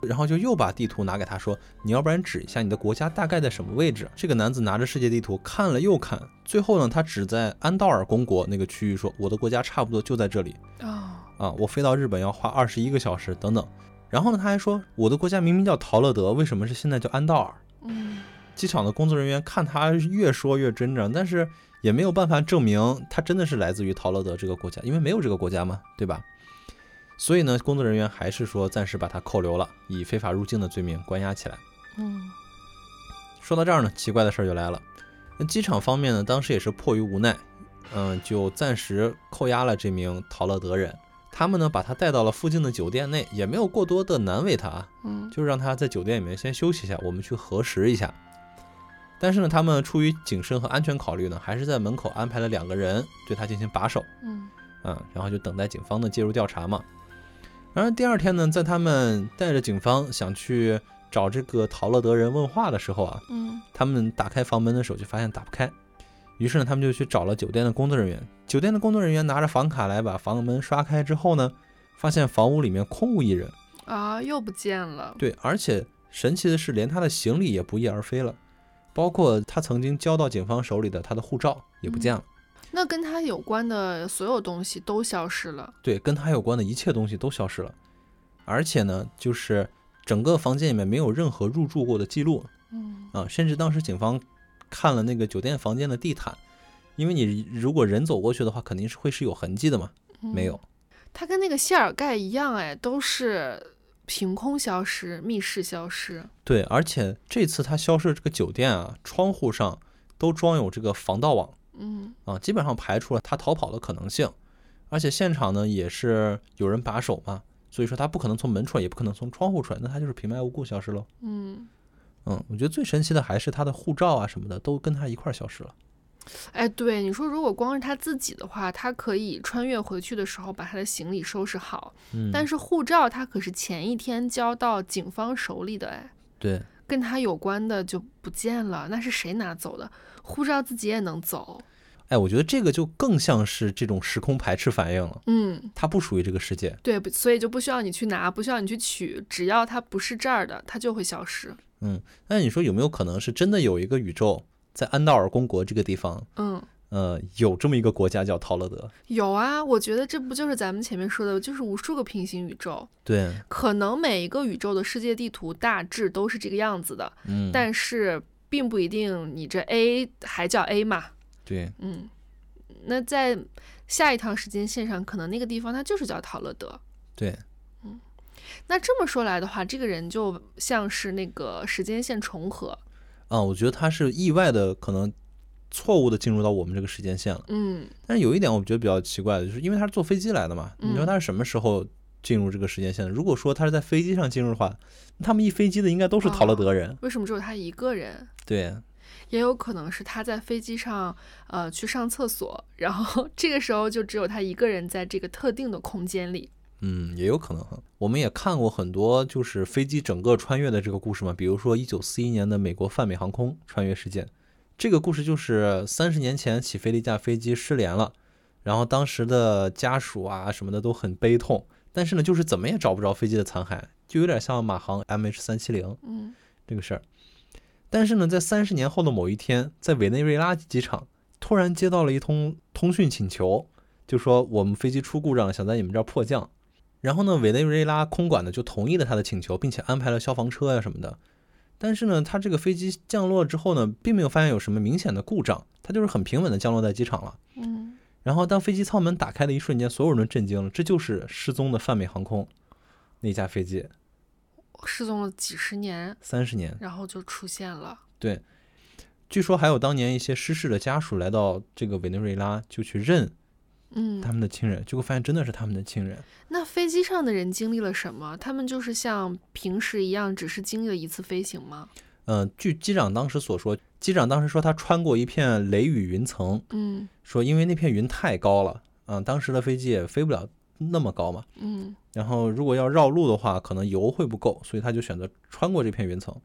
然后就又把地图拿给他说：“你要不然指一下你的国家大概在什么位置？”这个男子拿着世界地图看了又看，最后呢，他指在安道尔公国那个区域说：“我的国家差不多就在这里哦，啊，我飞到日本要花二十一个小时等等。”然后呢，他还说：“我的国家明明叫陶乐德，为什么是现在叫安道尔？”嗯机场的工作人员看他越说越真着，但是也没有办法证明他真的是来自于陶乐德这个国家，因为没有这个国家嘛，对吧？所以呢，工作人员还是说暂时把他扣留了，以非法入境的罪名关押起来。嗯说到这儿呢，奇怪的事儿就来了。那机场方面呢，当时也是迫于无奈，嗯、就暂时扣押了这名陶乐德人。他们呢，把他带到了附近的酒店内，也没有过多的难为他啊，嗯就让他在酒店里面先休息一下，我们去核实一下。但是呢，他们出于谨慎和安全考虑呢，还是在门口安排了两个人对他进行把守，嗯嗯，然后就等待警方的介入调查嘛。然而第二天呢，在他们带着警方想去找这个陶乐德人问话的时候啊，嗯他们打开房门的时候就发现打不开，于是呢，他们就去找了酒店的工作人员。酒店的工作人员拿着房卡来把房门刷开之后呢，发现房屋里面空无一人。啊，又不见了。对，而且神奇的是，连他的行李也不翼而飞了，包括他曾经交到警方手里的他的护照也不见了。那跟他有关的所有东西都消失了。对，跟他有关的一切东西都消失了，而且呢，就是整个房间里面没有任何入住过的记录嗯啊，甚至当时警方看了那个酒店房间的地毯，因为你如果人走过去的话，肯定是会是有痕迹的嘛，没有。他跟那个谢尔盖一样，哎，都是凭空消失，密室消失。对，而且这次他消失的这个酒店啊，窗户上都装有这个防盗网。嗯啊，基本上排除了他逃跑的可能性，而且现场呢也是有人把守嘛，所以说他不可能从门出来，也不可能从窗户出来，那他就是平白无故消失喽。嗯，嗯，我觉得最神奇的还是他的护照啊什么的都跟他一块儿消失了。哎，对，你说如果光是他自己的话，他可以穿越回去的时候把他的行李收拾好，嗯，但是护照他可是前一天交到警方手里的，哎，对，跟他有关的就不见了，那是谁拿走的？护照自己也能走？哎，我觉得这个就更像是这种时空排斥反应了，嗯，它不属于这个世界。对，所以就不需要你去拿，不需要你去取，只要它不是这儿的，它就会消失。嗯，那你说有没有可能是真的有一个宇宙在安道尔公国这个地方，嗯，呃，有这么一个国家叫陶乐德？有啊，我觉得这不就是咱们前面说的，就是无数个平行宇宙，对，可能每一个宇宙的世界地图大致都是这个样子的，嗯，但是并不一定你这 A 还叫 A 嘛，对，嗯，那在下一趟时间线上，可能那个地方它就是叫陶乐德。对，嗯那这么说来的话，这个人就像是那个时间线重合，啊，我觉得他是意外的，可能错误的进入到我们这个时间线了。嗯但是有一点我觉得比较奇怪的，就是因为他是坐飞机来的嘛，你说嗯他是什么时候进入这个时间线的？如果说他是在飞机上进入的话，他们一飞机的应该都是陶乐德人。为什么只有他一个人？对，也有可能是他在飞机上，呃，去上厕所，然后这个时候就只有他一个人在这个特定的空间里。嗯，也有可能哈。我们也看过很多就是飞机整个穿越的这个故事嘛，比如说一九四一年的美国泛美航空穿越事件，这个故事就是三十年前起飞的一架飞机失联了，然后当时的家属啊什么的都很悲痛，但是呢，就是怎么也找不着飞机的残骸，就有点像马航 MH 三七零嗯这个事儿。但是呢，在三十年后的某一天，在委内瑞拉机场，突突然接到了一通通讯请求，就说我们飞机出故障了，想在你们这儿迫降。然后呢，委内瑞拉空管呢就同意了他的请求，并且安排了消防车呀什么的。但是呢，他这个飞机降落之后呢，并没有发现有什么明显的故障，它就是很平稳的降落在机场了。嗯，然后当飞机舱门打开的一瞬间，所有人都震惊了，这就是失踪的泛美航空那架飞机，失踪了几十年，三十年。然后就出现了。对，据说还有当年一些失事的家属来到这个委内瑞拉，就去认嗯，他们的亲人，结果发现真的是他们的亲人。那飞机上的人经历了什么？他们就是像平时一样，只是经历了一次飞行吗？嗯、据机长当时所说，机长当时说他穿过一片雷雨云层，嗯说因为那片云太高了，嗯、当时的飞机也飞不了那么高嘛，嗯然后如果要绕路的话，可能油会不够，所以他就选择穿过这片云层。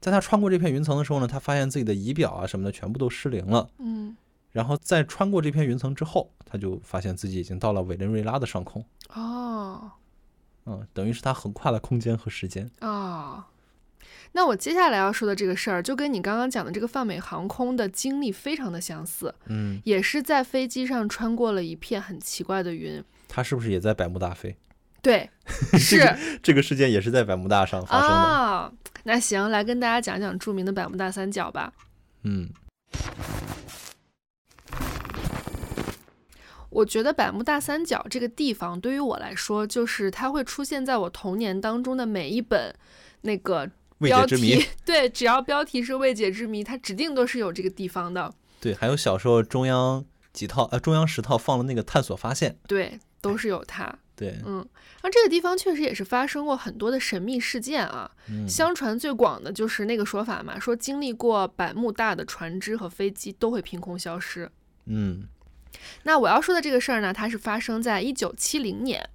在他穿过这片云层的时候呢，他发现自己的仪表啊什么的全部都失灵了。嗯，然后在穿过这片云层之后，他就发现自己已经到了委内瑞拉的上空。哦嗯，等于是他横跨了空间和时间。哦。那我接下来要说的这个事儿，就跟你刚刚讲的这个泛美航空的经历非常的相似，嗯，也是在飞机上穿过了一片很奇怪的云。他是不是也在百慕大飞？对，是这个事件也是在百慕大上发生的。啊。那行，来跟大家讲讲著名的百慕大三角吧。嗯我觉得百慕大三角这个地方对于我来说，就是它会出现在我童年当中的每一本那个标未解之谜题。对，只要标题是未解之谜，它指定都是有这个地方的。对，还有小时候中央几套呃中央十套放了那个探索发现。对，都是有它。对，嗯，然后这个地方确实也是发生过很多的神秘事件啊。嗯相传最广的就是那个说法嘛，说经历过百慕大的船只和飞机都会凭空消失。嗯那我要说的这个事儿呢，它是发生在一九七零年，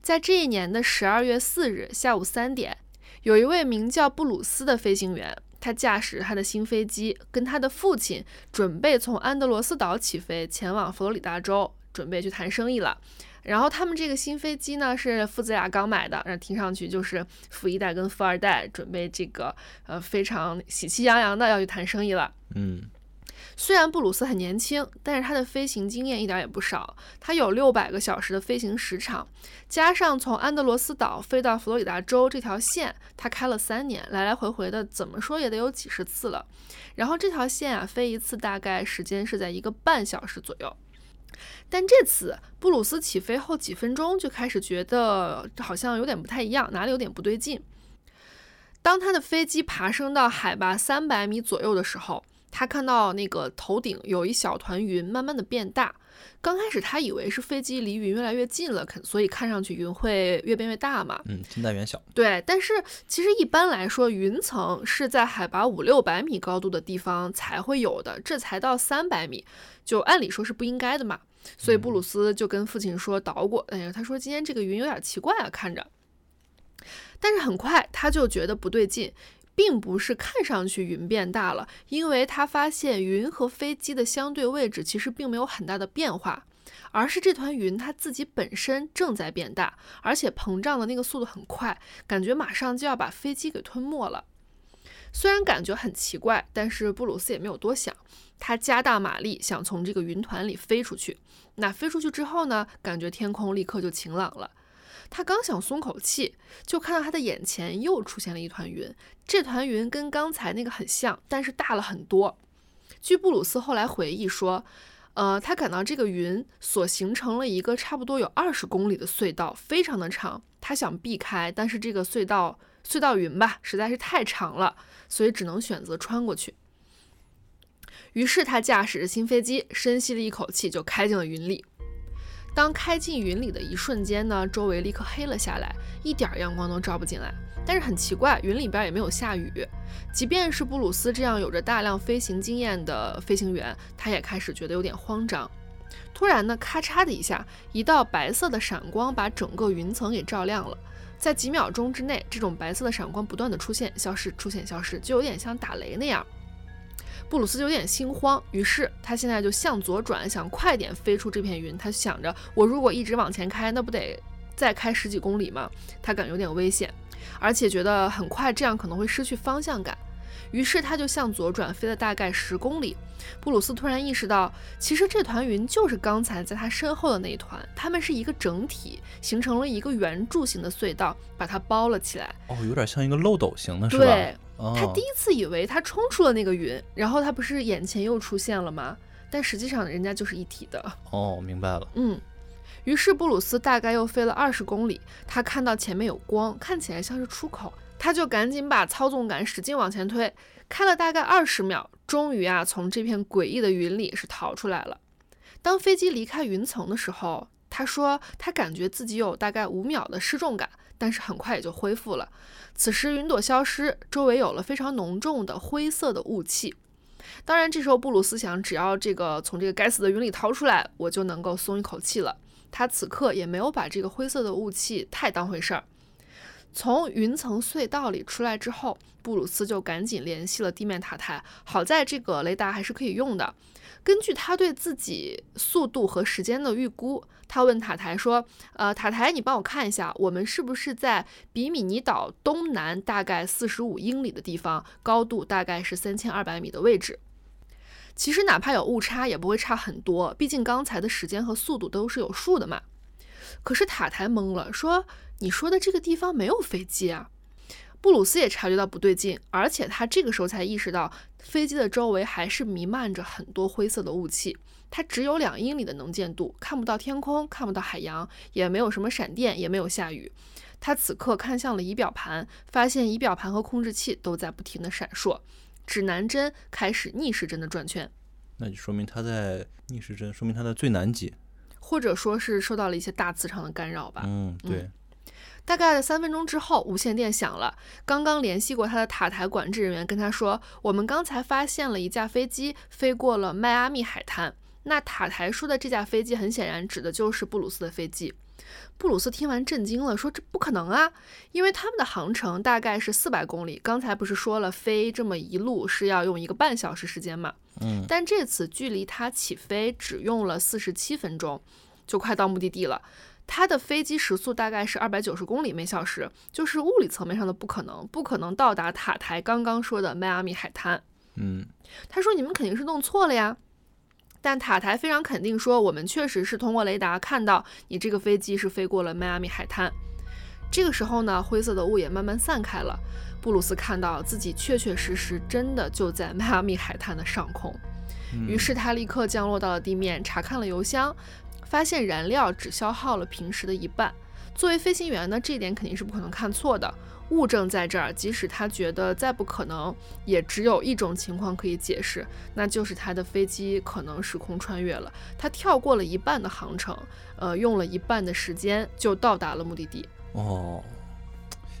在这一年的十二月四日下午三点，有一位名叫布鲁斯的飞行员，他驾驶他的新飞机，跟他的父亲准备从安德罗斯岛起飞，前往佛罗里达州，准备去谈生意了。然后他们这个新飞机呢是父子俩刚买的，然后听上去就是富一代跟富二代准备这个呃非常喜气洋洋的要去谈生意了。嗯虽然布鲁斯很年轻，但是他的飞行经验一点也不少。他有六百个小时的飞行时长，加上从安德罗斯岛飞到佛罗里达州这条线，他开了三年，来来回回的，怎么说也得有几十次了。然后这条线啊，飞一次大概时间是在一个半小时左右。但这次布鲁斯起飞后几分钟就开始觉得好像有点不太一样，哪里有点不对劲。当他的飞机爬升到海拔三百米左右的时候，他看到那个头顶有一小团云慢慢的变大。刚开始他以为是飞机离云越来越近了，肯所以看上去云会越变越大嘛。嗯，近大远小。对，但是其实一般来说，云层是在海拔五六百米高度的地方才会有的，这才到三百米，就按理说是不应该的嘛。所以布鲁斯就跟父亲说捣鼓，哎呀，他说今天这个云有点奇怪啊，看着。但是很快他就觉得不对劲，并不是看上去云变大了，因为他发现云和飞机的相对位置其实并没有很大的变化，而是这团云它自己本身正在变大，而且膨胀的那个速度很快，感觉马上就要把飞机给吞没了。虽然感觉很奇怪，但是布鲁斯也没有多想，他加大马力想从这个云团里飞出去。那飞出去之后呢，感觉天空立刻就晴朗了。他刚想松口气，就看到他的眼前又出现了一团云。这团云跟刚才那个很像，但是大了很多。据布鲁斯后来回忆说，呃，他感到这个云所形成了一个差不多有二十公里的隧道，非常的长。他想避开，但是这个隧道隧道云吧实在是太长了，所以只能选择穿过去。于是他驾驶着新飞机，深吸了一口气，就开进了云里。当开进云里的一瞬间呢，周围立刻黑了下来，一点阳光都照不进来。但是很奇怪，云里边也没有下雨。即便是布鲁斯这样有着大量飞行经验的飞行员，他也开始觉得有点慌张。突然呢，咔嚓的一下，一道白色的闪光把整个云层给照亮了。在几秒钟之内，这种白色的闪光不断的出现、消失、出现、消失，就有点像打雷那样。布鲁斯有点心慌，于是他现在就向左转，想快点飞出这片云。他想着，我如果一直往前开，那不得再开十几公里吗？他感觉有点危险，而且觉得很快这样可能会失去方向感。于是他就向左转，飞了大概十公里。布鲁斯突然意识到，其实这团云就是刚才在他身后的那一团，它们是一个整体，形成了一个圆柱形的隧道，把它包了起来。哦，有点像一个漏斗形的，是吧？对，哦他第一次以为他冲出了那个云，然后他不是眼前又出现了吗？但实际上人家就是一体的。哦，明白了。嗯，于是布鲁斯大概又飞了二十公里，他看到前面有光，看起来像是出口，他就赶紧把操纵杆使劲往前推，开了大概二十秒，终于啊从这片诡异的云里是逃出来了。当飞机离开云层的时候，他说他感觉自己有大概五秒的失重感，但是很快也就恢复了。此时云朵消失，周围有了非常浓重的灰色的雾气。当然，这时候布鲁斯想，只要这个从这个该死的云里逃出来，我就能够松一口气了。他此刻也没有把这个灰色的雾气太当回事儿。从云层隧道里出来之后，布鲁斯就赶紧联系了地面塔台。好在这个雷达还是可以用的。根据他对自己速度和时间的预估，他问塔台说：“呃，塔台，你帮我看一下，我们是不是在比米尼岛东南大概四十五英里的地方，高度大概是三千二百米的位置？”其实哪怕有误差，也不会差很多，毕竟刚才的时间和速度都是有数的嘛。可是塔台懵了，说：“你说的这个地方没有飞机啊？”布鲁斯也察觉到不对劲，而且他这个时候才意识到，飞机的周围还是弥漫着很多灰色的雾气。它只有两英里的能见度，看不到天空，看不到海洋，也没有什么闪电，也没有下雨。他此刻看向了仪表盘，发现仪表盘和控制器都在不停的闪烁，指南针开始逆时针的转圈，那就说明它在逆时针，说明它在最南极。或者说是受到了一些大磁场的干扰吧。嗯，对。大概三分钟之后，无线电响了。刚刚联系过他的塔台管制人员跟他说，我们刚才发现了一架飞机飞过了迈阿密海滩。那塔台说的这架飞机，很显然指的就是布鲁斯的飞机。布鲁斯听完震惊了，说：“这不可能啊，因为他们的航程大概是四百公里。刚才不是说了，飞这么一路是要用一个半小时时间嘛？嗯，但这次距离他起飞只用了四十七分钟，就快到目的地了。他的飞机时速大概是二百九十公里每小时，就是物理层面上的不可能，不可能到达塔台刚刚说的迈阿密海滩。嗯，他说：“你们肯定是弄错了呀。”但塔台非常肯定说：“我们确实是通过雷达看到你这个飞机是飞过了迈阿密海滩。”这个时候呢，灰色的雾也慢慢散开了。布鲁斯看到自己确确实实真的就在迈阿密海滩的上空，于是他立刻降落到了地面，查看了油箱，发现燃料只消耗了平时的一半。作为飞行员呢，这一点肯定是不可能看错的。物证在这儿，即使他觉得再不可能，也只有一种情况可以解释，那就是他的飞机可能时空穿越了，他跳过了一半的航程，呃，用了一半的时间就到达了目的地。哦，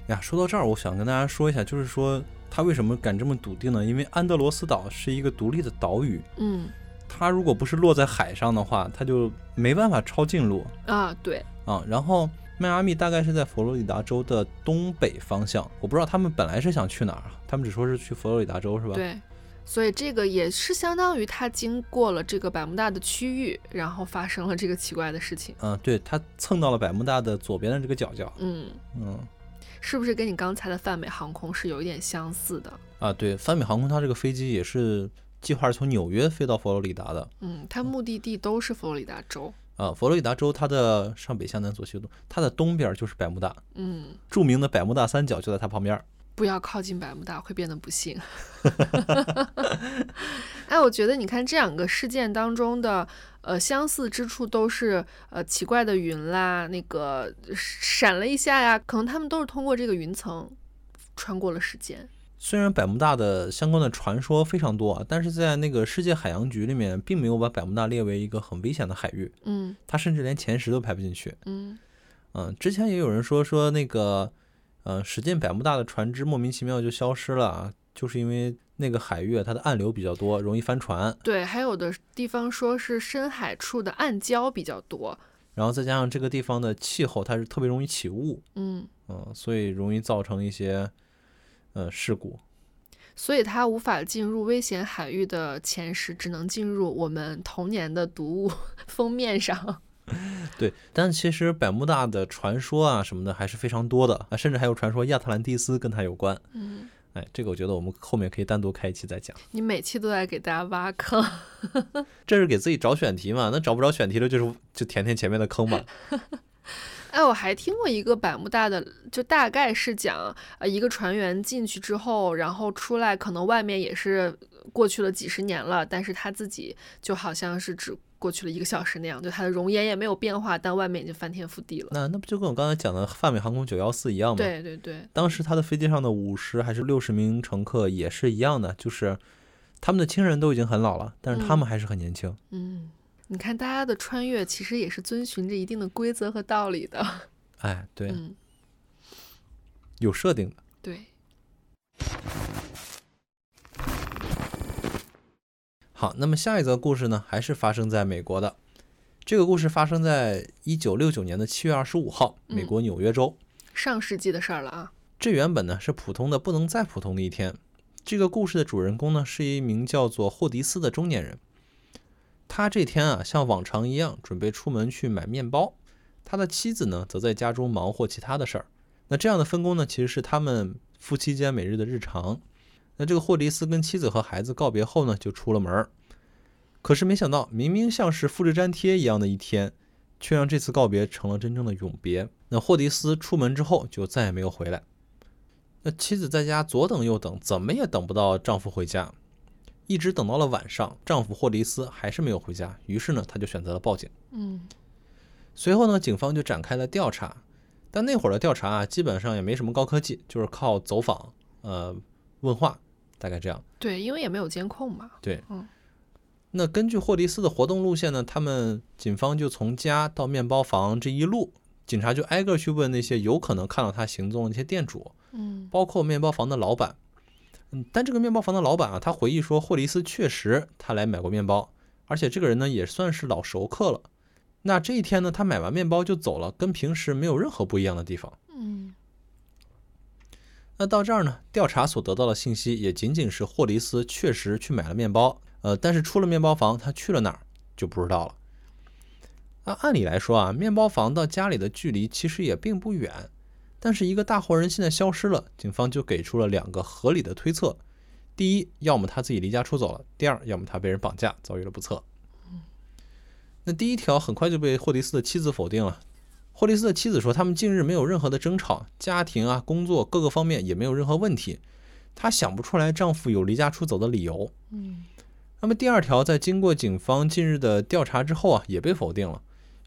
呀，说到这儿，我想跟大家说一下，就是说他为什么敢这么笃定呢？因为安德罗斯岛是一个独立的岛屿，嗯它如果不是落在海上的话，它就没办法超近路啊，对，啊。然后迈阿密大概是在佛罗里达州的东北方向，我不知道他们本来是想去哪儿啊，他们只说是去佛罗里达州是吧？对，所以这个也是相当于他经过了这个百慕大的区域，然后发生了这个奇怪的事情。嗯，对，它蹭到了百慕大的左边的这个角角。嗯，嗯是不是跟你刚才的泛美航空是有一点相似的？啊，对，泛美航空它这个飞机也是计划是从纽约飞到佛罗里达的。嗯，它目的地都是佛罗里达州。啊，佛罗里达州它的上北下南左西右东，它的东边就是百慕大，嗯，著名的百慕大三角就在它旁边。不要靠近百慕大，会变得不幸。哎，我觉得你看这两个事件当中的呃相似之处都是呃奇怪的云啦，那个闪了一下呀，可能他们都是通过这个云层穿过了时间。虽然百慕大的相关的传说非常多啊，但是在那个世界海洋局里面，并没有把百慕大列为一个很危险的海域，嗯它甚至连前十都排不进去。嗯嗯，之前也有人说说那个，呃，驶进百慕大的船只莫名其妙就消失了啊，就是因为那个海域啊它的暗流比较多，容易翻船，对，还有的地方说是深海处的暗礁比较多。然后再加上这个地方的气候它是特别容易起雾，嗯，嗯，所以容易造成一些呃事故。所以它无法进入危险海域的前十，只能进入我们童年的读物 封面上。对，但其实百慕大的传说啊什么的还是非常多的啊，甚至还有传说亚特兰蒂斯跟它有关。嗯哎，这个我觉得我们后面可以单独开一期再讲。你每期都在给大家挖坑，这是给自己找选题嘛？那找不着选题了，就是就填填前面的坑吧。哎，我还听过一个百慕大的，就大概是讲，呃，一个船员进去之后，然后出来，可能外面也是过去了几十年了，但是他自己就好像是只过去了一个小时那样，就他的容颜也没有变化，但外面已经翻天覆地了。那那不就跟我刚才讲的泛美航空九幺四一样吗？对对对，当时他的飞机上的五十还是六十名乘客也是一样的，就是他们的亲人都已经很老了，但是他们还是很年轻。嗯。你看，大家的穿越其实也是遵循着一定的规则和道理的。哎，对，有设定的。对。好，那么下一则故事呢，还是发生在美国的。这个故事发生在一九六九年的七月二十五号，美国纽约州。上世纪的事儿了啊。这原本呢是普通的不能再普通的一天。这个故事的主人公呢是一名叫做霍迪斯的中年人。他这天啊，像往常一样准备出门去买面包，他的妻子呢，则在家中忙活其他的事儿。那这样的分工呢，其实是他们夫妻间每日的日常。那这个霍迪斯跟妻子和孩子告别后呢，就出了门儿。可是没想到，明明像是复制粘贴一样的一天，却让这次告别成了真正的永别。那霍迪斯出门之后就再也没有回来。那妻子在家左等右等，怎么也等不到丈夫回家。一直等到了晚上，丈夫霍迪斯还是没有回家，于是呢，她就选择了报警。嗯，随后呢，警方就展开了调查，但那会儿的调查啊，基本上也没什么高科技，就是靠走访、呃问话，大概这样。对，因为也没有监控嘛。对，嗯。那根据霍迪斯的活动路线呢，他们警方就从家到面包房这一路，警察就挨个去问那些有可能看到他行踪的那些店主，嗯，包括面包房的老板。嗯，但这个面包房的老板啊，他回忆说，霍利斯确实他来买过面包，而且这个人呢也算是老熟客了。那这一天呢，他买完面包就走了，跟平时没有任何不一样的地方。嗯，那到这儿呢，调查所得到的信息也仅仅是霍利斯确实去买了面包，呃，但是出了面包房，他去了哪儿就不知道了。那按理来说啊，面包房到家里的距离其实也并不远。但是一个大活人现在消失了，警方就给出了两个合理的推测：第一，要么他自己离家出走了；第二，要么他被人绑架，遭遇了不测。那第一条很快就被霍迪斯的妻子否定了。霍迪斯的妻子说，他们近日没有任何的争吵，家庭啊、工作各个方面也没有任何问题，她想不出来丈夫有离家出走的理由。嗯。那么第二条，在经过警方近日的调查之后啊，也被否定了。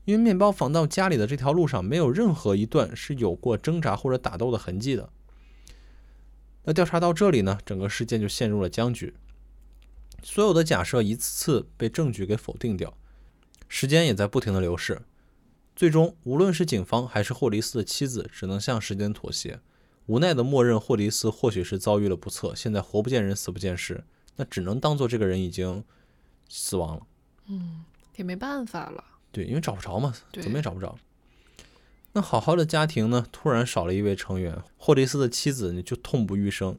因为面包房到家里的这条路上没有任何一段是有过挣扎或者打斗的痕迹的。那调查到这里呢，整个事件就陷入了僵局。所有的假设一次次被证据给否定掉，时间也在不停的流逝。最终，无论是警方还是霍迪斯的妻子，只能向时间妥协，无奈的默认霍迪斯或许是遭遇了不测，现在活不见人，死不见尸，那只能当做这个人已经死亡了。嗯，也没办法了。对，因为找不着嘛，怎么也找不着。那好好的家庭呢，突然少了一位成员，霍利斯的妻子呢就痛不欲生。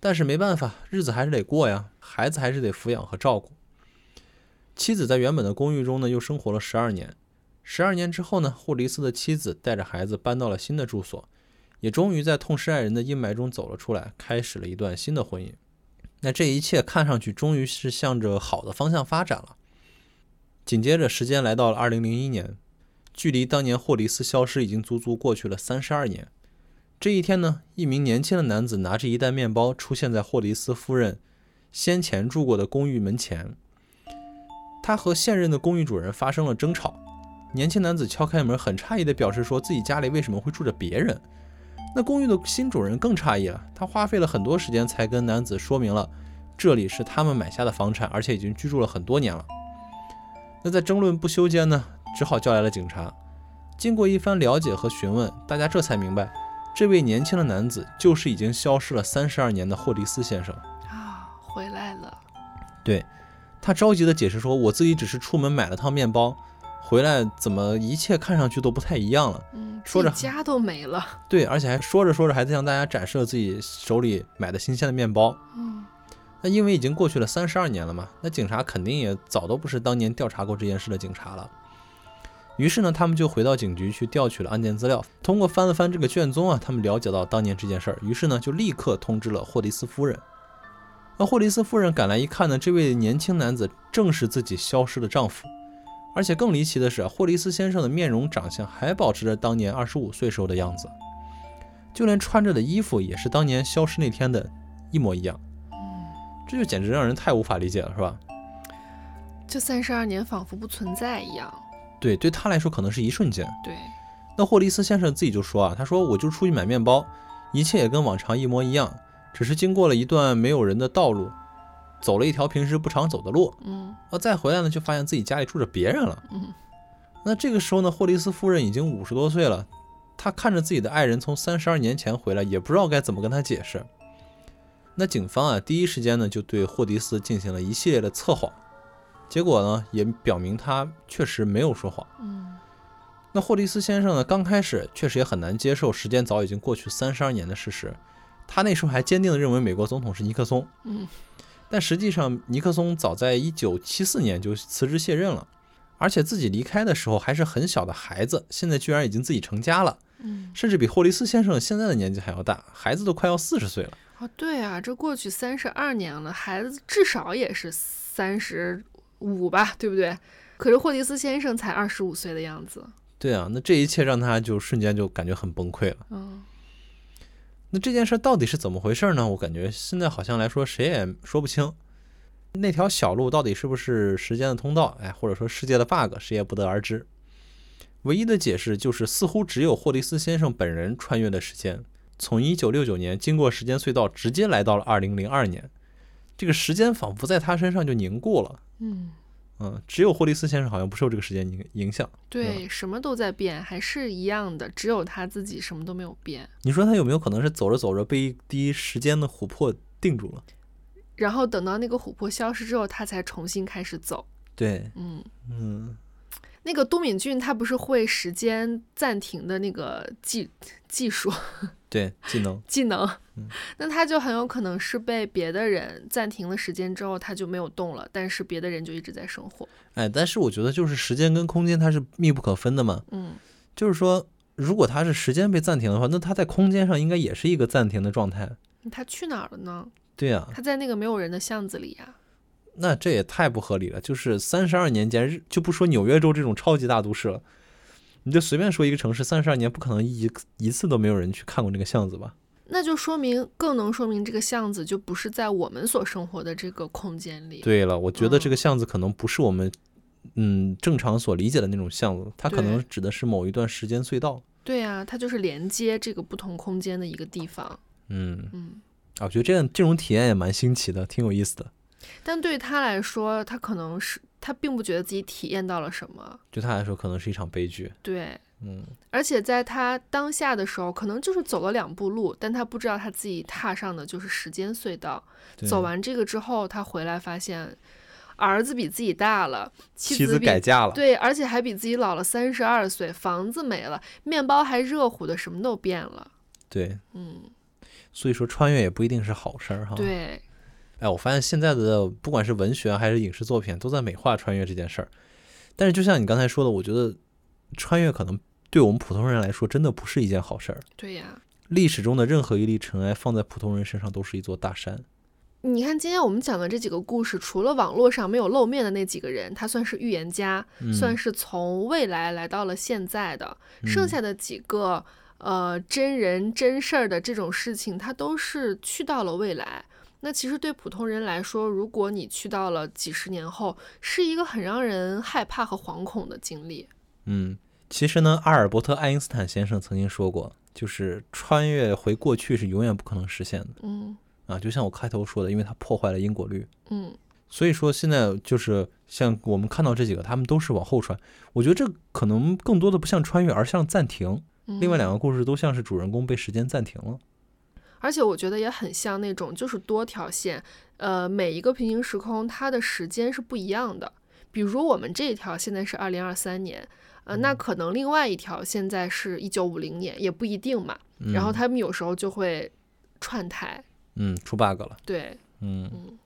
但是没办法，日子还是得过呀，孩子还是得抚养和照顾。妻子在原本的公寓中呢，又生活了十二年。十二年之后呢，霍利斯的妻子带着孩子搬到了新的住所，也终于在痛失爱人的阴霾中走了出来，开始了一段新的婚姻。那这一切看上去终于是向着好的方向发展了。紧接着，时间来到了二零零一年，距离当年霍迪斯消失已经足足过去了三十二年。这一天呢，一名年轻的男子拿着一袋面包出现在霍迪斯夫人先前住过的公寓门前。他和现任的公寓主人发生了争吵。年轻男子敲开门，很诧异地表示说自己家里为什么会住着别人。那公寓的新主人更诧异了，他花费了很多时间才跟男子说明了这里是他们买下的房产，而且已经居住了很多年了。那在争论不休间呢，只好叫来了警察。经过一番了解和询问，大家这才明白，这位年轻的男子就是已经消失了三十二年的霍迪斯先生啊，回来了。对，他着急地解释说：“我自己只是出门买了趟面包，回来怎么一切看上去都不太一样了？”嗯，说着家都没了。对，而且还说着说着还在向大家展示了自己手里买的新鲜的面包。嗯。那因为已经过去了三十二年了嘛，那警察肯定也早都不是当年调查过这件事的警察了。于是呢，他们就回到警局去调取了案件资料。通过翻了翻这个卷宗啊，他们了解到当年这件事儿，于是呢，就立刻通知了霍迪斯夫人。那霍迪斯夫人赶来一看呢，这位年轻男子正是自己消失的丈夫。而且更离奇的是，霍迪斯先生的面容长相还保持着当年二十五岁时候的样子，就连穿着的衣服也是当年消失那天的一模一样。这就简直让人太无法理解了，是吧？这三十二年仿佛不存在一样。对，对他来说可能是一瞬间。对，那霍利斯先生自己就说啊，他说我就出去买面包，一切也跟往常一模一样，只是经过了一段没有人的道路，走了一条平时不常走的路，嗯啊，再回来呢，就发现自己家里住着别人了。嗯那这个时候呢，霍利斯夫人已经五十多岁了，她看着自己的爱人从三十二年前回来，也不知道该怎么跟他解释。那警方啊，第一时间呢就对霍迪斯进行了一系列的测谎，结果呢也表明他确实没有说谎。嗯那霍迪斯先生呢，刚开始确实也很难接受时间早已经过去三十二年的事实，他那时候还坚定地认为美国总统是尼克松，嗯但实际上尼克松早在一九七四年就辞职卸任了，而且自己离开的时候还是很小的孩子，现在居然已经自己成家了，嗯，甚至比霍迪斯先生现在的年纪还要大，孩子都快要四十岁了。哦，对啊，这过去三十二年了，孩子至少也是三十五吧，对不对？可是霍迪斯先生才二十五岁的样子。对啊，那这一切让他就瞬间就感觉很崩溃了。嗯那这件事到底是怎么回事呢？我感觉现在好像来说谁也说不清。那条小路到底是不是时间的通道？哎，或者说世界的 bug，谁也不得而知。唯一的解释就是，似乎只有霍迪斯先生本人穿越的时间，从1969年经过时间隧道，直接来到了2002年。这个时间仿佛在他身上就凝固了。嗯，嗯，只有霍利斯先生好像不受这个时间影影响。对，什么都在变，还是一样的，只有他自己什么都没有变。你说他有没有可能是走着走着被一滴时间的琥珀定住了？然后等到那个琥珀消失之后，他才重新开始走。对，嗯，嗯，那个都敏俊他不是会时间暂停的那个技技术 对，技能。技能，嗯 那他就很有可能是被别的人暂停了时间之后，他就没有动了，但是别的人就一直在生活。哎，但是我觉得就是时间跟空间它是密不可分的嘛。嗯，就是说，如果他是时间被暂停的话，那他在空间上应该也是一个暂停的状态。他去哪儿了呢？对呀、他在那个没有人的巷子里呀、那这也太不合理了。就是三十二年间，日就不说纽约州这种超级大都市了，你就随便说一个城市，三十二年不可能一一次都没有人去看过那个巷子吧？那就说明更能说明这个巷子就不是在我们所生活的这个空间里。对了，我觉得这嗯个巷子可能不是我们嗯正常所理解的那种巷子，它可能指的是某一段时间隧道。对呀、它就是连接这个不同空间的一个地方。嗯，嗯，啊，我觉得这样这种体验也蛮新奇的，挺有意思的。但对他来说，他可能是他并不觉得自己体验到了什么。对他来说，可能是一场悲剧。对，嗯，而且在他当下的时候，可能就是走了两步路，但他不知道他自己踏上的就是时间隧道。走完这个之后，他回来发现儿子比自己大了，妻妻子改嫁了。对，而且还比自己老了三十二岁，房子没了，面包还热乎的，什么都变了。对，嗯，所以说穿越也不一定是好事儿哈。，对，哎，我发现现在的不管是文学还是影视作品，都在美化穿越这件事儿。但是就像你刚才说的，我觉得穿越可能对我们普通人来说，真的不是一件好事儿。对呀。历史中的任何一粒尘埃放在普通人身上都是一座大山。你看，今天我们讲的这几个故事，除了网络上没有露面的那几个人，他算是预言家，嗯算是从未来来到了现在的。剩下的几个，呃，真人真事儿的这种事情，他都是去到了未来。那其实对普通人来说，如果你去到了几十年后，是一个很让人害怕和惶恐的经历。嗯，其实呢，阿尔伯特·爱因斯坦先生曾经说过，就是穿越回过去是永远不可能实现的嗯啊。就像我开头说的，因为它破坏了因果律。嗯，所以说现在就是像我们看到这几个，他们都是往后穿。我觉得这可能更多的不像穿越，而像暂停。嗯另外两个故事都像是主人公被时间暂停了。而且我觉得也很像那种就是多条线，呃，每一个平行时空它的时间是不一样的。比如我们这一条现在是二零二三年，呃，那可能另外一条现在是一九五零年，也不一定嘛。嗯、然后他们有时候就会串台，嗯出 bug 了。对，嗯嗯，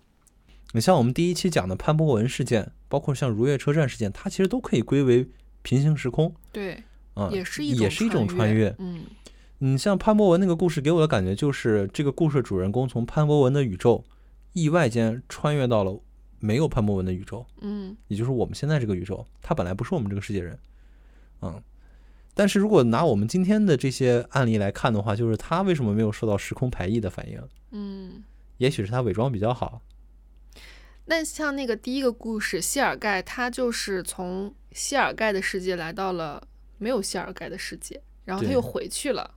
你像我们第一期讲的潘博文事件，包括像如月车站事件，它其实都可以归为平行时空，对，啊、也是一也是一种穿穿越。嗯你像潘博文那个故事，给我的感觉就是这个故事主人公从潘博文的宇宙意外间穿越到了没有潘博文的宇宙，嗯也就是我们现在这个宇宙，他本来不是我们这个世界人，嗯。但是如果拿我们今天的这些案例来看的话，就是他为什么没有受到时空排异的反应？嗯。也许是他伪装比较好。那像那个第一个故事，谢尔盖他就是从谢尔盖的世界来到了没有谢尔盖的世界，然后他又回去了，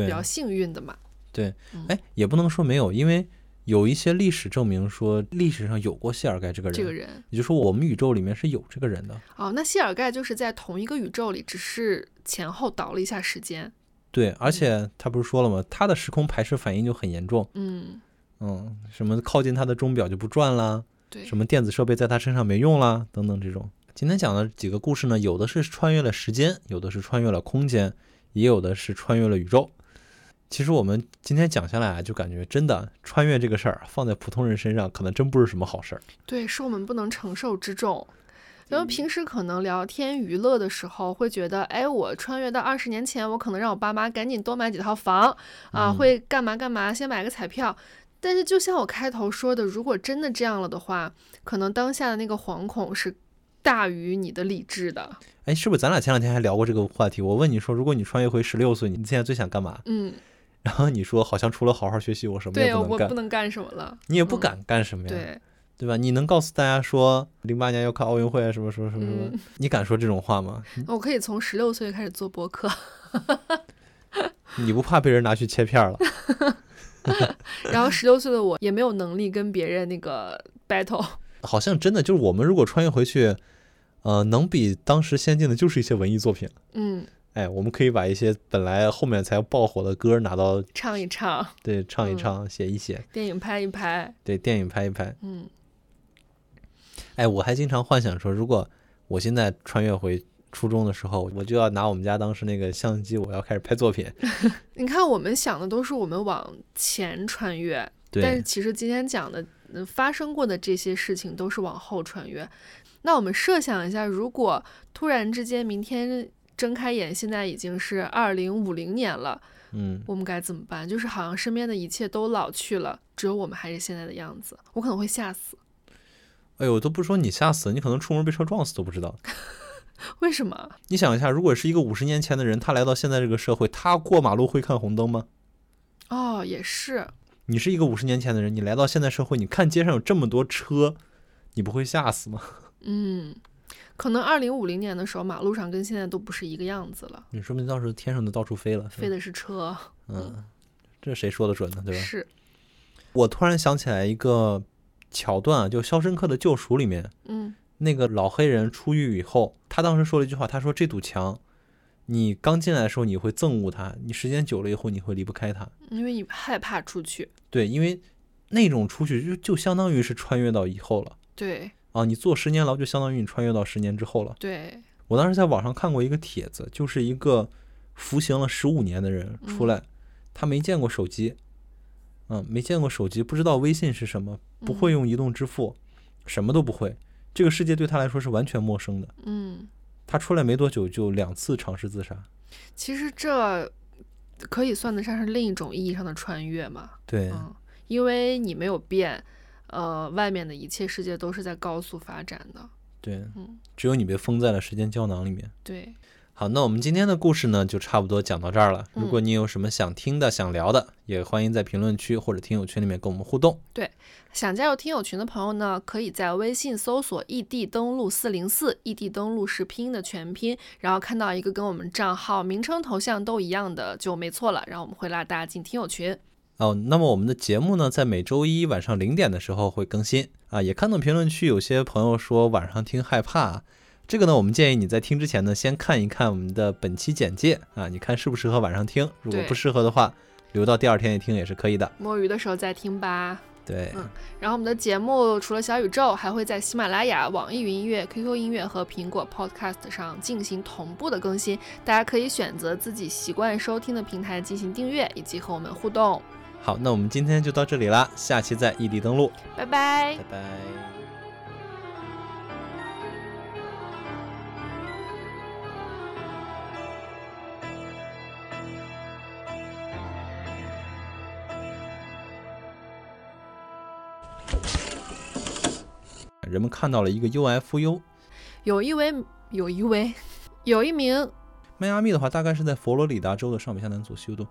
比较幸运的嘛。对嗯，哎，也不能说没有，因为有一些历史证明说历史上有过谢尔盖这个人，这个人也就是说我们宇宙里面是有这个人的。哦，那谢尔盖就是在同一个宇宙里，只是前后倒了一下时间。对，而且他不是说了吗？他的时空排斥反应就很严重，嗯，嗯，什么靠近他的钟表就不转啦，对，什么电子设备在他身上没用啦，等等这种。今天讲的几个故事呢，有的是穿越了时间，有的是穿越了空间，也有的是穿越了宇宙。其实我们今天讲下来啊，就感觉真的穿越这个事儿放在普通人身上，可能真不是什么好事儿。对，是我们不能承受之重。因嗯为平时可能聊天娱乐的时候，会觉得，哎，我穿越到二十年前，我可能让我爸妈赶紧多买几套房啊，嗯会干嘛干嘛，先买个彩票。但是就像我开头说的，如果真的这样了的话，可能当下的那个惶恐是大于你的理智的。哎，是不是咱俩前两天还聊过这个话题？我问你说，如果你穿越回十六岁，你现在最想干嘛？嗯，然后你说，好像除了好好学习，我什么对，也不能干我不。能干什么了。嗯你也不敢干什么呀？对，对吧？你能告诉大家说，零八年要看奥运会啊，什么什么什么什么？嗯你敢说这种话吗？我可以从十六岁开始做播客，你不怕被人拿去切片儿了？然后十六岁的我也没有能力跟别人那个 battle。好像真的就是我们如果穿越回去，呃，能比当时先进的就是一些文艺作品。嗯，哎，我们可以把一些本来后面才爆火的歌拿到唱一唱，对唱一嗯唱、写一写，电影拍一拍。对电影拍一拍。嗯哎，我还经常幻想说，如果我现在穿越回初中的时候，我就要拿我们家当时那个相机，我要开始拍作品。你看，我们想的都是我们往前穿越，但是，其实今天讲的、呃发生过的这些事情都是往后穿越。那我们设想一下，如果突然之间明天睁开眼，现在已经是二零五零年了，嗯，我们该怎么办？就是好像身边的一切都老去了，只有我们还是现在的样子，我可能会吓死。哎呦，我都不说你吓死，你可能出门被车撞死都不知道。为什么？你想一下，如果是一个五十年前的人，他来到现在这个社会，他过马路会看红灯吗？哦，也是，你是一个五十年前的人，你来到现在社会，你看街上有这么多车，你不会吓死吗？嗯，可能二零五零年的时候，马路上跟现在都不是一个样子了，你说不定到时候天上都到处飞了。飞的是车，嗯，这谁说的准呢？对吧？是，我突然想起来一个桥段啊，就《肖申克的救赎》里面，嗯那个老黑人出狱以后，他当时说了一句话，他说：“这堵墙，你刚进来的时候你会憎恶它，你时间久了以后你会离不开它。因为你害怕出去，对，因为那种出去就就相当于是穿越到以后了对啊，你坐十年牢就相当于你穿越到十年之后了。对，我当时在网上看过一个帖子，就是一个服刑了十五年的人出来，他没见过手机，嗯，没见过手机，不知道微信是什么，不会用移动支付，什么都不会，这个世界对他来说是完全陌生的。嗯，他出来没多久就两次尝试自杀，其实这可以算得上是另一种意义上的穿越嘛，对，嗯，因为你没有变，呃，外面的一切世界都是在高速发展的，对嗯，只有你被封在了时间胶囊里面。对，好，那我们今天的故事呢，就差不多讲到这儿了。如果你有什么想听的、想聊的，也欢迎在评论区或者听友群里面跟我们互动。对想加入听友群的朋友呢，可以在微信搜索“异地登录四零四”，异地登录是拼音的全拼，然后看到一个跟我们账号名称、头像都一样的就没错了，然后我们会拉大家进听友群。哦，那么我们的节目呢，在每周一晚上零点的时候会更新啊。也看到评论区有些朋友说晚上听害怕啊，这个呢，我们建议你在听之前呢，先看一看我们的本期简介啊，你看适不适合晚上听。如果不适合的话，留到第二天一听也是可以的。摸鱼的时候再听吧。对，嗯然后我们的节目除了小宇宙，还会在喜马拉雅、网易云音乐、QQ 音乐和苹果 Podcast 上进行同步的更新。大家可以选择自己习惯收听的平台进行订阅，以及和我们互动。好，那我们今天就到这里啦，下期再异地登录，拜拜，拜拜。人们看到了一个 UFO，有一位，有一位，有一名。迈阿密的话，大概是在佛罗里达州的上北下南左西右东。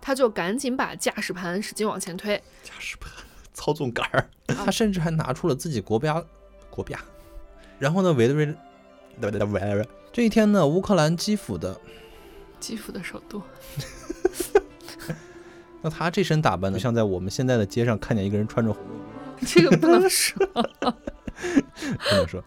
他就赶紧把驾驶盘使劲往前推，驾驶盘、操纵杆儿，他甚至还拿出了自己国标国标，然后呢，围着围着，这一天呢，乌克兰基辅的基辅的首都。那他这身打扮呢，像在我们现在的街上看见一个人穿着红，这个不能说，不能说。